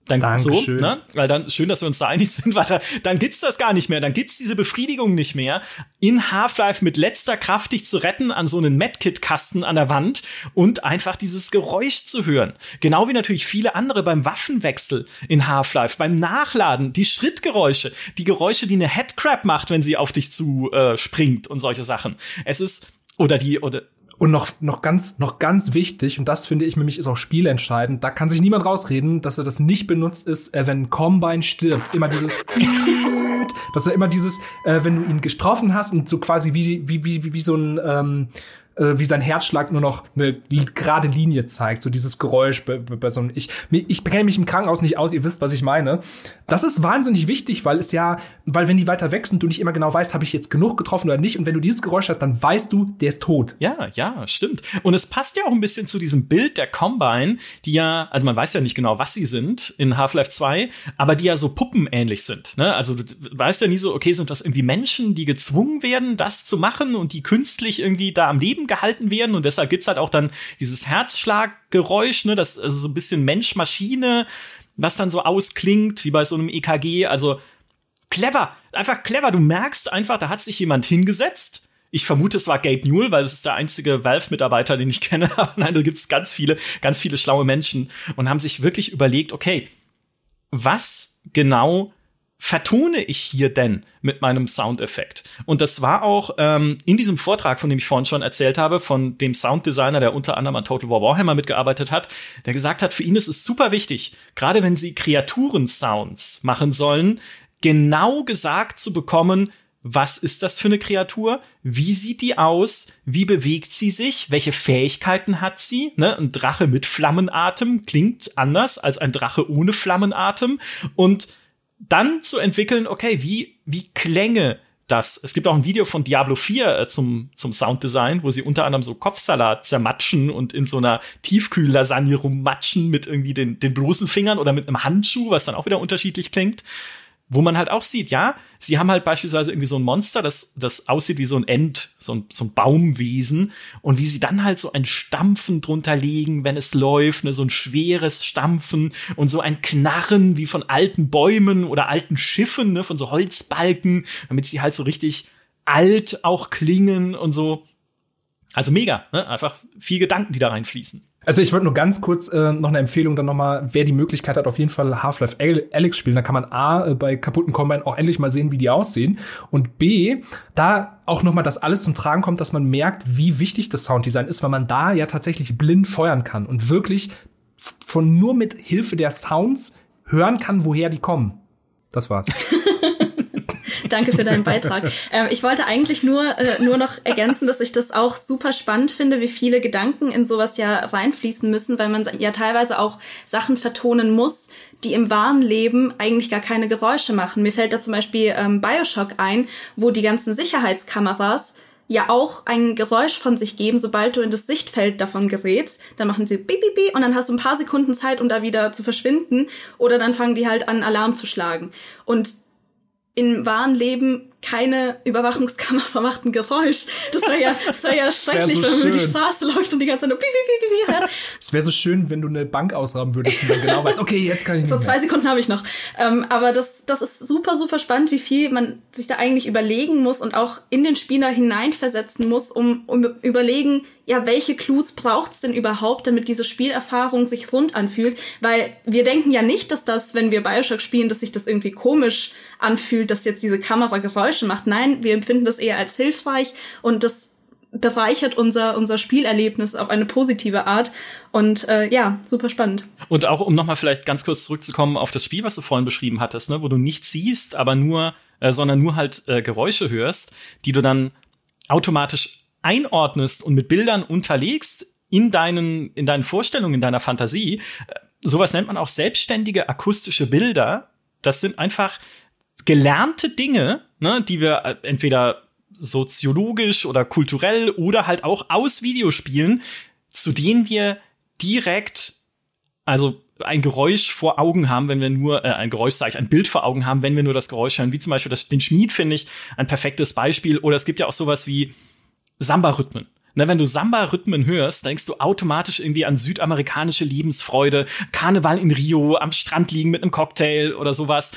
dann Dankeschön. so, ne? Weil dann schön, dass wir uns da einig sind, weil da, dann gibt's das gar nicht mehr, dann gibt's diese Befriedigung nicht mehr, in Half-Life mit letzter Kraft dich zu retten an so einen Medkit-Kasten an der Wand und einfach dieses Geräusch zu hören. Genau wie natürlich viele andere beim Waffenwechsel in Half-Life, beim Nachladen, die Schrittgeräusche, die Geräusche, die eine Headcrab macht, wenn sie auf dich zu äh, springt und solche Sachen. Es ist oder die oder und noch, noch ganz, noch ganz wichtig, und das finde ich nämlich ist auch spielentscheidend, da kann sich niemand rausreden, dass er das nicht benutzt ist, äh, wenn Combine stirbt. Immer dieses, dass er immer dieses, äh, wenn du ihn getroffen hast und so quasi wie, wie, wie, wie so ein, ähm, äh, wie sein Herzschlag nur noch eine gerade Linie zeigt, so dieses Geräusch bei, bei so einem, ich, ich kenne mich im Krankenhaus nicht aus, ihr wisst, was ich meine. Das ist wahnsinnig wichtig, weil es ja, weil wenn die weiter weg sind, du nicht immer genau weißt, habe ich jetzt genug getroffen oder nicht. Und wenn du dieses Geräusch hast, dann weißt du, der ist tot. Ja, ja, stimmt. Und es passt ja auch ein bisschen zu diesem Bild der Combine, die ja, also man weiß ja nicht genau, was sie sind in Half-Life 2, aber die ja so puppenähnlich sind. Ne? Also du weißt ja nie so, okay, sind das irgendwie Menschen, die gezwungen werden, das zu machen und die künstlich irgendwie da am Leben gehalten werden und deshalb gibt's halt auch dann dieses Herzschlaggeräusch, ne, das also so ein bisschen Mensch-Maschine, was dann so ausklingt wie bei so einem EKG, also clever, einfach clever, du merkst einfach, da hat sich jemand hingesetzt. Ich vermute, es war Gabe Newell, weil es ist der einzige Valve-Mitarbeiter, den ich kenne. Aber nein, da gibt's ganz viele, ganz viele schlaue Menschen und haben sich wirklich überlegt, okay, was genau vertone ich hier denn mit meinem Soundeffekt? Und das war auch ähm, in diesem Vortrag, von dem ich vorhin schon erzählt habe, von dem Sounddesigner, der unter anderem an Total War Warhammer mitgearbeitet hat, der gesagt hat, für ihn ist es super wichtig, gerade wenn sie Kreaturen-Sounds machen sollen, genau gesagt zu bekommen, was ist das für eine Kreatur? Wie sieht die aus? Wie bewegt sie sich? Welche Fähigkeiten hat sie? Ne? Ein Drache mit Flammenatem klingt anders als ein Drache ohne Flammenatem. Und dann zu entwickeln, okay, wie, wie klänge das? Es gibt auch ein Video von Diablo 4 äh, zum, zum Sounddesign, wo sie unter anderem so Kopfsalat zermatschen und in so einer Tiefkühllasagne rummatschen mit irgendwie den, den bloßen Fingern oder mit einem Handschuh, was dann auch wieder unterschiedlich klingt wo man halt auch sieht, ja, sie haben halt beispielsweise irgendwie so ein Monster, das, das aussieht wie so ein End, so ein, so ein Baumwesen und wie sie dann halt so ein Stampfen drunter legen, wenn es läuft, ne, so ein schweres Stampfen und so ein Knarren wie von alten Bäumen oder alten Schiffen, ne, von so Holzbalken, damit sie halt so richtig alt auch klingen und so. Also mega, ne? einfach viel Gedanken, die da reinfließen. Also ich wollte nur ganz kurz äh, noch eine Empfehlung dann nochmal, wer die Möglichkeit hat, auf jeden Fall Half-Life Alex spielen. Da kann man A, äh, bei kaputten Combine auch endlich mal sehen, wie die aussehen. Und B, da auch nochmal das alles zum Tragen kommt, dass man merkt, wie wichtig das Sounddesign ist, weil man da ja tatsächlich blind feuern kann und wirklich von nur mit Hilfe der Sounds hören kann, woher die kommen. Das war's. Danke für deinen Beitrag. Ähm, ich wollte eigentlich nur, äh, nur noch ergänzen, dass ich das auch super spannend finde, wie viele Gedanken in sowas ja reinfließen müssen, weil man ja teilweise auch Sachen vertonen muss, die im wahren Leben eigentlich gar keine Geräusche machen. Mir fällt da zum Beispiel ähm, Bioshock ein, wo die ganzen Sicherheitskameras ja auch ein Geräusch von sich geben, sobald du in das Sichtfeld davon gerätst. Dann machen sie bip, bip, bip und dann hast du ein paar Sekunden Zeit, um da wieder zu verschwinden. Oder dann fangen die halt an, Alarm zu schlagen. Und im wahren Leben keine Überwachungskamera macht ein Geräusch. Das wäre ja, das wär ja schrecklich, so wenn man über die Straße läuft und die ganze Zeit nur piep, piep, piep, piep. Es wäre so schön, wenn du eine Bank ausrauben würdest und dann genau weißt, okay, jetzt kann ich nicht So zwei Sekunden habe ich noch. Ähm, aber das, das ist super, super spannend, wie viel man sich da eigentlich überlegen muss und auch in den Spieler hineinversetzen muss, um, um überlegen, ja, welche Clues braucht's denn überhaupt, damit diese Spielerfahrung sich rund anfühlt? Weil wir denken ja nicht, dass das, wenn wir Bioshock spielen, dass sich das irgendwie komisch anfühlt, dass jetzt diese Kamera Geräusche macht. Nein, wir empfinden das eher als hilfreich und das bereichert unser, unser Spielerlebnis auf eine positive Art. Und äh, ja, super spannend. Und auch, um nochmal vielleicht ganz kurz zurückzukommen auf das Spiel, was du vorhin beschrieben hattest, ne, wo du nichts siehst, aber nur, äh, sondern nur halt äh, Geräusche hörst, die du dann automatisch einordnest und mit Bildern unterlegst in deinen, in deinen Vorstellungen, in deiner Fantasie. Äh, sowas nennt man auch selbstständige akustische Bilder. Das sind einfach gelernte Dinge, ne, die wir äh, entweder soziologisch oder kulturell oder halt auch aus Videospielen, zu denen wir direkt, also ein Geräusch vor Augen haben, wenn wir nur, äh, ein Geräusch sage ich, ein Bild vor Augen haben, wenn wir nur das Geräusch hören, wie zum Beispiel das, den Schmied finde ich ein perfektes Beispiel. Oder es gibt ja auch sowas wie Samba-Rhythmen. Ne, wenn du Samba-Rhythmen hörst, denkst du automatisch irgendwie an südamerikanische Lebensfreude, Karneval in Rio, am Strand liegen mit einem Cocktail oder sowas.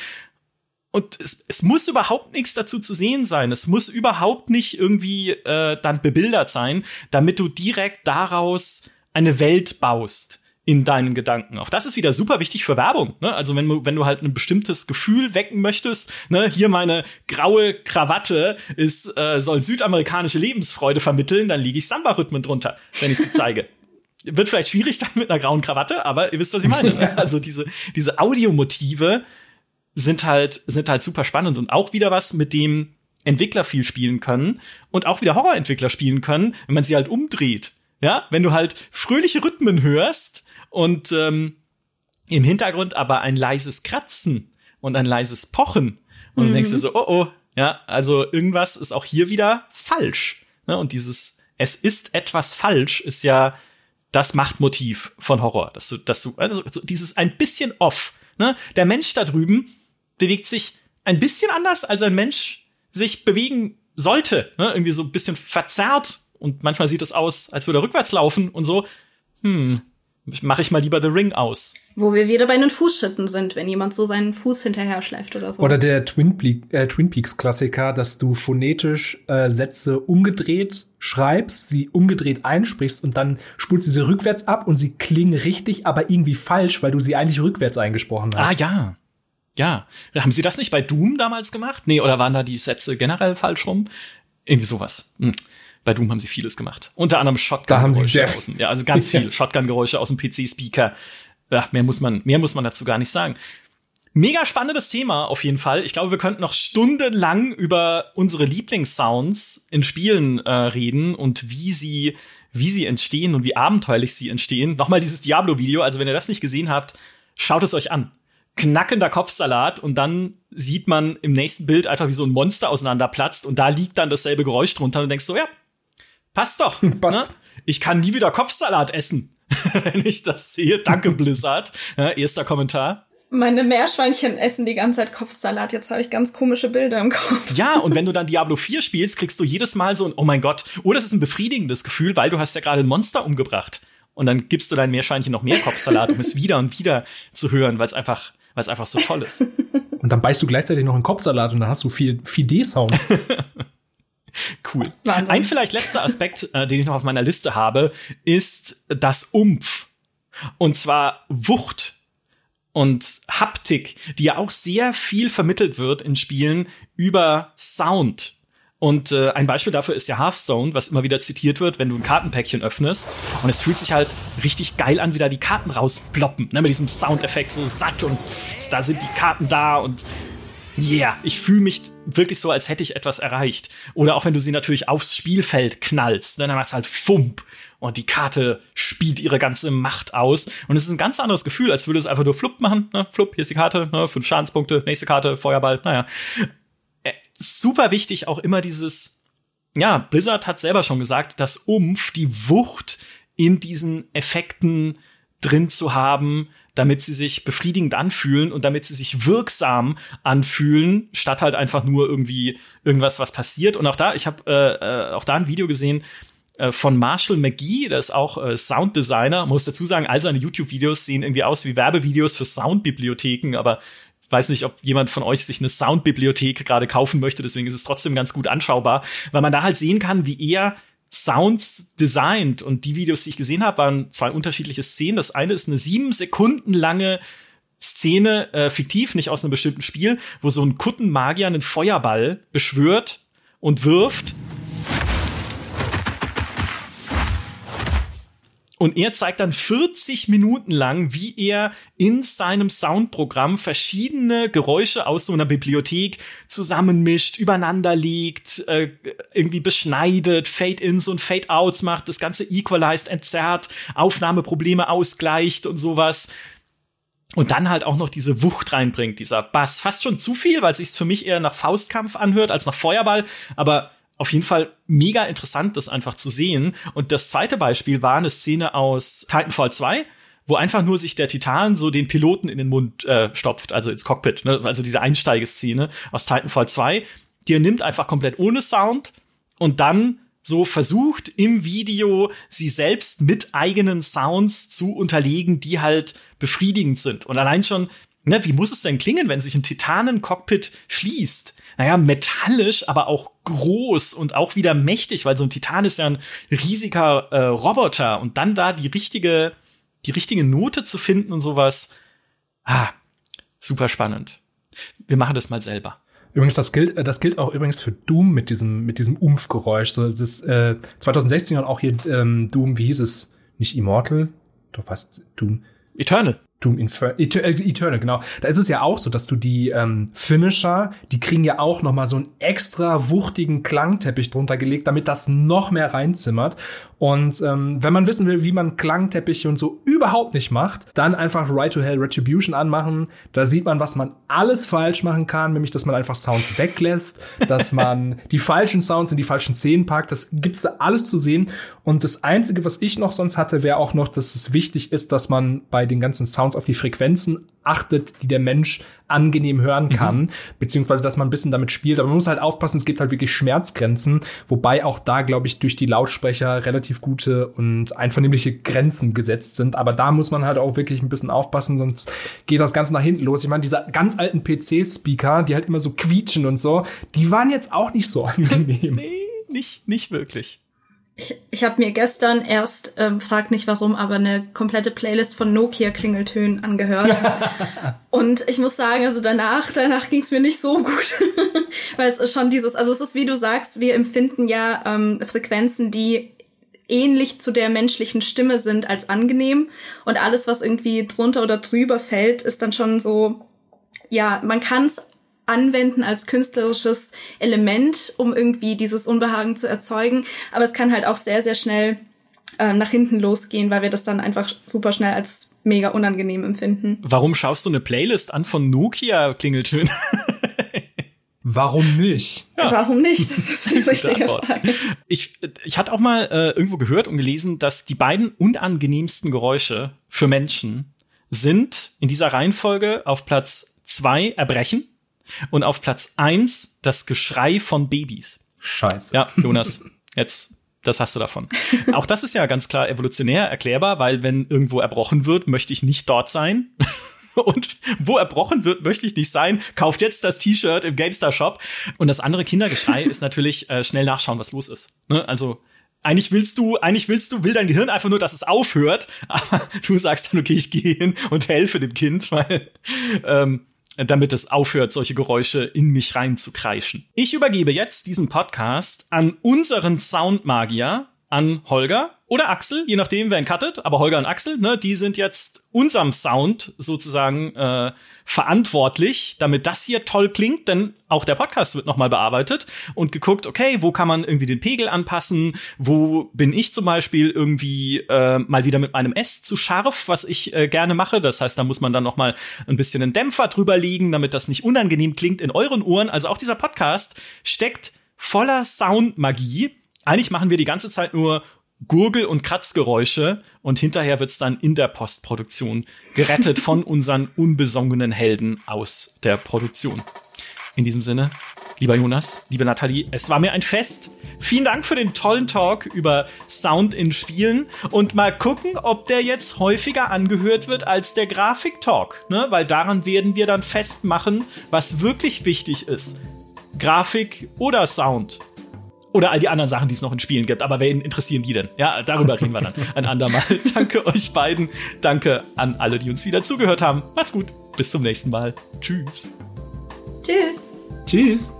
Und es, es muss überhaupt nichts dazu zu sehen sein. Es muss überhaupt nicht irgendwie äh, dann bebildert sein, damit du direkt daraus eine Welt baust in deinen Gedanken. Auch das ist wieder super wichtig für Werbung. Ne? Also wenn du, wenn du halt ein bestimmtes Gefühl wecken möchtest, ne, hier meine graue Krawatte ist, äh, soll südamerikanische Lebensfreude vermitteln, dann liege ich Samba-Rhythmen drunter, wenn ich sie zeige. Wird vielleicht schwierig dann mit einer grauen Krawatte, aber ihr wisst, was ich meine. Ne? Also diese, diese Audiomotive sind halt, sind halt super spannend und auch wieder was, mit dem Entwickler viel spielen können und auch wieder Horrorentwickler spielen können, wenn man sie halt umdreht. Ja, wenn du halt fröhliche Rhythmen hörst und ähm, im Hintergrund aber ein leises Kratzen und ein leises Pochen und mhm. du denkst dir so, oh oh, ja, also irgendwas ist auch hier wieder falsch. Ne? Und dieses es ist etwas falsch ist ja das Machtmotiv von Horror, dass du, dass du, also dieses ein bisschen off. Ne? Der Mensch da drüben, bewegt sich ein bisschen anders, als ein Mensch sich bewegen sollte. Ne? Irgendwie so ein bisschen verzerrt und manchmal sieht es aus, als würde er rückwärts laufen und so. Hm, mache ich mal lieber The Ring aus. Wo wir wieder bei den Fußschritten sind, wenn jemand so seinen Fuß hinterher schleift oder so. Oder der Twin, äh, Twin Peaks Klassiker, dass du phonetisch äh, Sätze umgedreht schreibst, sie umgedreht einsprichst und dann spulst du sie rückwärts ab und sie klingen richtig, aber irgendwie falsch, weil du sie eigentlich rückwärts eingesprochen hast. Ah ja. Ja, haben sie das nicht bei Doom damals gemacht? Nee, oder waren da die Sätze generell falsch rum? Irgendwie sowas. Hm. Bei Doom haben sie vieles gemacht. Unter anderem Shotgun-Geräusche aus dem, ja, also ganz viel Shotgun-Geräusche aus dem PC-Speaker. Ja, mehr muss man, mehr muss man dazu gar nicht sagen. Mega spannendes Thema auf jeden Fall. Ich glaube, wir könnten noch stundenlang über unsere Lieblingssounds in Spielen äh, reden und wie sie, wie sie entstehen und wie abenteuerlich sie entstehen. Nochmal dieses Diablo-Video. Also wenn ihr das nicht gesehen habt, schaut es euch an knackender Kopfsalat und dann sieht man im nächsten Bild einfach, wie so ein Monster auseinanderplatzt und da liegt dann dasselbe Geräusch drunter und denkst so, ja, passt doch. passt. Ne? Ich kann nie wieder Kopfsalat essen, wenn ich das sehe. Danke, Blizzard. Ja, erster Kommentar. Meine Meerschweinchen essen die ganze Zeit Kopfsalat. Jetzt habe ich ganz komische Bilder im Kopf. Ja, und wenn du dann Diablo 4 spielst, kriegst du jedes Mal so ein, oh mein Gott. Oder es ist ein befriedigendes Gefühl, weil du hast ja gerade ein Monster umgebracht. Und dann gibst du dein Meerschweinchen noch mehr Kopfsalat, um es wieder und wieder zu hören, weil es einfach weil es einfach so toll ist. Und dann beißt du gleichzeitig noch einen Kopfsalat und dann hast du viel Fide-Sound. cool. Wahnsinn. Ein vielleicht letzter Aspekt, äh, den ich noch auf meiner Liste habe, ist das Umf. Und zwar Wucht und Haptik, die ja auch sehr viel vermittelt wird in Spielen über Sound. Und äh, ein Beispiel dafür ist ja Hearthstone, was immer wieder zitiert wird, wenn du ein Kartenpäckchen öffnest. Und es fühlt sich halt richtig geil an, wie da die Karten rausploppen. Ne, mit diesem Soundeffekt so satt und da sind die Karten da und yeah, ich fühle mich wirklich so, als hätte ich etwas erreicht. Oder auch wenn du sie natürlich aufs Spielfeld knallst, ne, dann macht's halt Fump und die Karte spielt ihre ganze Macht aus. Und es ist ein ganz anderes Gefühl, als würde es einfach nur Flupp machen. Ne? Flupp, hier ist die Karte, ne? fünf Schadenspunkte, nächste Karte, Feuerball, naja super wichtig auch immer dieses, ja, Blizzard hat selber schon gesagt, das Umf, die Wucht in diesen Effekten drin zu haben, damit sie sich befriedigend anfühlen und damit sie sich wirksam anfühlen, statt halt einfach nur irgendwie irgendwas, was passiert. Und auch da, ich habe äh, äh, auch da ein Video gesehen äh, von Marshall McGee, der ist auch äh, Sounddesigner. Muss dazu sagen, all seine YouTube-Videos sehen irgendwie aus wie Werbevideos für Soundbibliotheken, aber weiß nicht, ob jemand von euch sich eine Soundbibliothek gerade kaufen möchte, deswegen ist es trotzdem ganz gut anschaubar, weil man da halt sehen kann, wie er Sounds designt. Und die Videos, die ich gesehen habe, waren zwei unterschiedliche Szenen. Das eine ist eine sieben Sekunden lange Szene, äh, fiktiv, nicht aus einem bestimmten Spiel, wo so ein Kuttenmagier einen Feuerball beschwört und wirft Und er zeigt dann 40 Minuten lang, wie er in seinem Soundprogramm verschiedene Geräusche aus so einer Bibliothek zusammenmischt, übereinander legt, äh, irgendwie beschneidet, Fade-ins und Fade-outs macht, das Ganze equalized, entzerrt, Aufnahmeprobleme ausgleicht und sowas. Und dann halt auch noch diese Wucht reinbringt, dieser Bass. Fast schon zu viel, weil es sich für mich eher nach Faustkampf anhört als nach Feuerball. Aber auf jeden Fall mega interessant, das einfach zu sehen. Und das zweite Beispiel war eine Szene aus Titanfall 2, wo einfach nur sich der Titan so den Piloten in den Mund äh, stopft, also ins Cockpit. Ne? Also diese Einsteigeszene aus Titanfall 2, die er nimmt einfach komplett ohne Sound und dann so versucht im Video sie selbst mit eigenen Sounds zu unterlegen, die halt befriedigend sind. Und allein schon, ne, wie muss es denn klingen, wenn sich ein Titanen-Cockpit schließt? Naja, metallisch, aber auch groß und auch wieder mächtig, weil so ein Titan ist ja ein riesiger äh, Roboter und dann da die richtige, die richtige Note zu finden und sowas. Ah, super spannend. Wir machen das mal selber. Übrigens, das gilt, äh, das gilt auch übrigens für Doom mit diesem, mit diesem Umfgeräusch. So, das, äh, 2016 hat auch hier ähm, Doom, wie hieß es? Nicht Immortal? Doch fast Doom. Eternal. Doom Infer Eternal, genau. Da ist es ja auch so, dass du die ähm, Finisher, die kriegen ja auch noch mal so einen extra wuchtigen Klangteppich drunter gelegt, damit das noch mehr reinzimmert. Und ähm, wenn man wissen will, wie man Klangteppiche und so überhaupt nicht macht, dann einfach Right to Hell Retribution anmachen. Da sieht man, was man alles falsch machen kann, nämlich, dass man einfach Sounds weglässt, dass man die falschen Sounds in die falschen Szenen packt. Das gibt's da alles zu sehen. Und das Einzige, was ich noch sonst hatte, wäre auch noch, dass es wichtig ist, dass man bei den ganzen Sounds auf die Frequenzen achtet, die der Mensch angenehm hören mhm. kann, mhm. beziehungsweise dass man ein bisschen damit spielt. Aber man muss halt aufpassen, es gibt halt wirklich Schmerzgrenzen, wobei auch da, glaube ich, durch die Lautsprecher relativ gute und einvernehmliche Grenzen gesetzt sind. Aber da muss man halt auch wirklich ein bisschen aufpassen, sonst geht das Ganze nach hinten los. Ich meine, diese ganz alten PC-Speaker, die halt immer so quietschen und so, die waren jetzt auch nicht so angenehm. nee, nicht, nicht wirklich. Ich, ich habe mir gestern erst, ähm, fragt nicht warum, aber eine komplette Playlist von Nokia-Klingeltönen angehört. und ich muss sagen, also danach, danach ging es mir nicht so gut. Weil es ist schon dieses, also es ist wie du sagst, wir empfinden ja ähm, Frequenzen, die ähnlich zu der menschlichen Stimme sind als angenehm. Und alles, was irgendwie drunter oder drüber fällt, ist dann schon so, ja, man kann es anwenden als künstlerisches Element, um irgendwie dieses Unbehagen zu erzeugen. Aber es kann halt auch sehr, sehr schnell äh, nach hinten losgehen, weil wir das dann einfach super schnell als mega unangenehm empfinden. Warum schaust du eine Playlist an von Nokia-Klingeltönen? Warum nicht? Ja. Warum nicht? Das ist die richtige Frage. Ich, ich hatte auch mal äh, irgendwo gehört und gelesen, dass die beiden unangenehmsten Geräusche für Menschen sind in dieser Reihenfolge auf Platz zwei Erbrechen und auf Platz eins das Geschrei von Babys. Scheiße. Ja, Jonas, jetzt das hast du davon. Auch das ist ja ganz klar evolutionär erklärbar, weil wenn irgendwo erbrochen wird, möchte ich nicht dort sein. Und wo erbrochen wird, möchte ich nicht sein. Kauft jetzt das T-Shirt im GameStar Shop. Und das andere Kindergeschrei ist natürlich äh, schnell nachschauen, was los ist. Ne? Also eigentlich willst du, eigentlich willst du, will dein Gehirn einfach nur, dass es aufhört, aber du sagst dann, okay, ich gehe hin und helfe dem Kind, weil ähm, damit es aufhört, solche Geräusche in mich reinzukreischen. Ich übergebe jetzt diesen Podcast an unseren Soundmagier, an Holger oder Axel, je nachdem, wer ihn cuttet. Aber Holger und Axel, ne, die sind jetzt unserem Sound sozusagen äh, verantwortlich, damit das hier toll klingt, denn auch der Podcast wird nochmal bearbeitet und geguckt, okay, wo kann man irgendwie den Pegel anpassen, wo bin ich zum Beispiel irgendwie äh, mal wieder mit meinem S zu scharf, was ich äh, gerne mache. Das heißt, da muss man dann nochmal ein bisschen einen Dämpfer drüber legen, damit das nicht unangenehm klingt in euren Ohren. Also auch dieser Podcast steckt voller Soundmagie eigentlich machen wir die ganze Zeit nur Gurgel- und Kratzgeräusche und hinterher wird's dann in der Postproduktion gerettet von unseren unbesongenen Helden aus der Produktion. In diesem Sinne, lieber Jonas, liebe Nathalie, es war mir ein Fest. Vielen Dank für den tollen Talk über Sound in Spielen und mal gucken, ob der jetzt häufiger angehört wird als der Grafik-Talk, ne? weil daran werden wir dann festmachen, was wirklich wichtig ist. Grafik oder Sound. Oder all die anderen Sachen, die es noch in Spielen gibt. Aber wen interessieren die denn? Ja, darüber reden wir dann ein andermal. Danke euch beiden. Danke an alle, die uns wieder zugehört haben. Macht's gut. Bis zum nächsten Mal. Tschüss. Tschüss. Tschüss.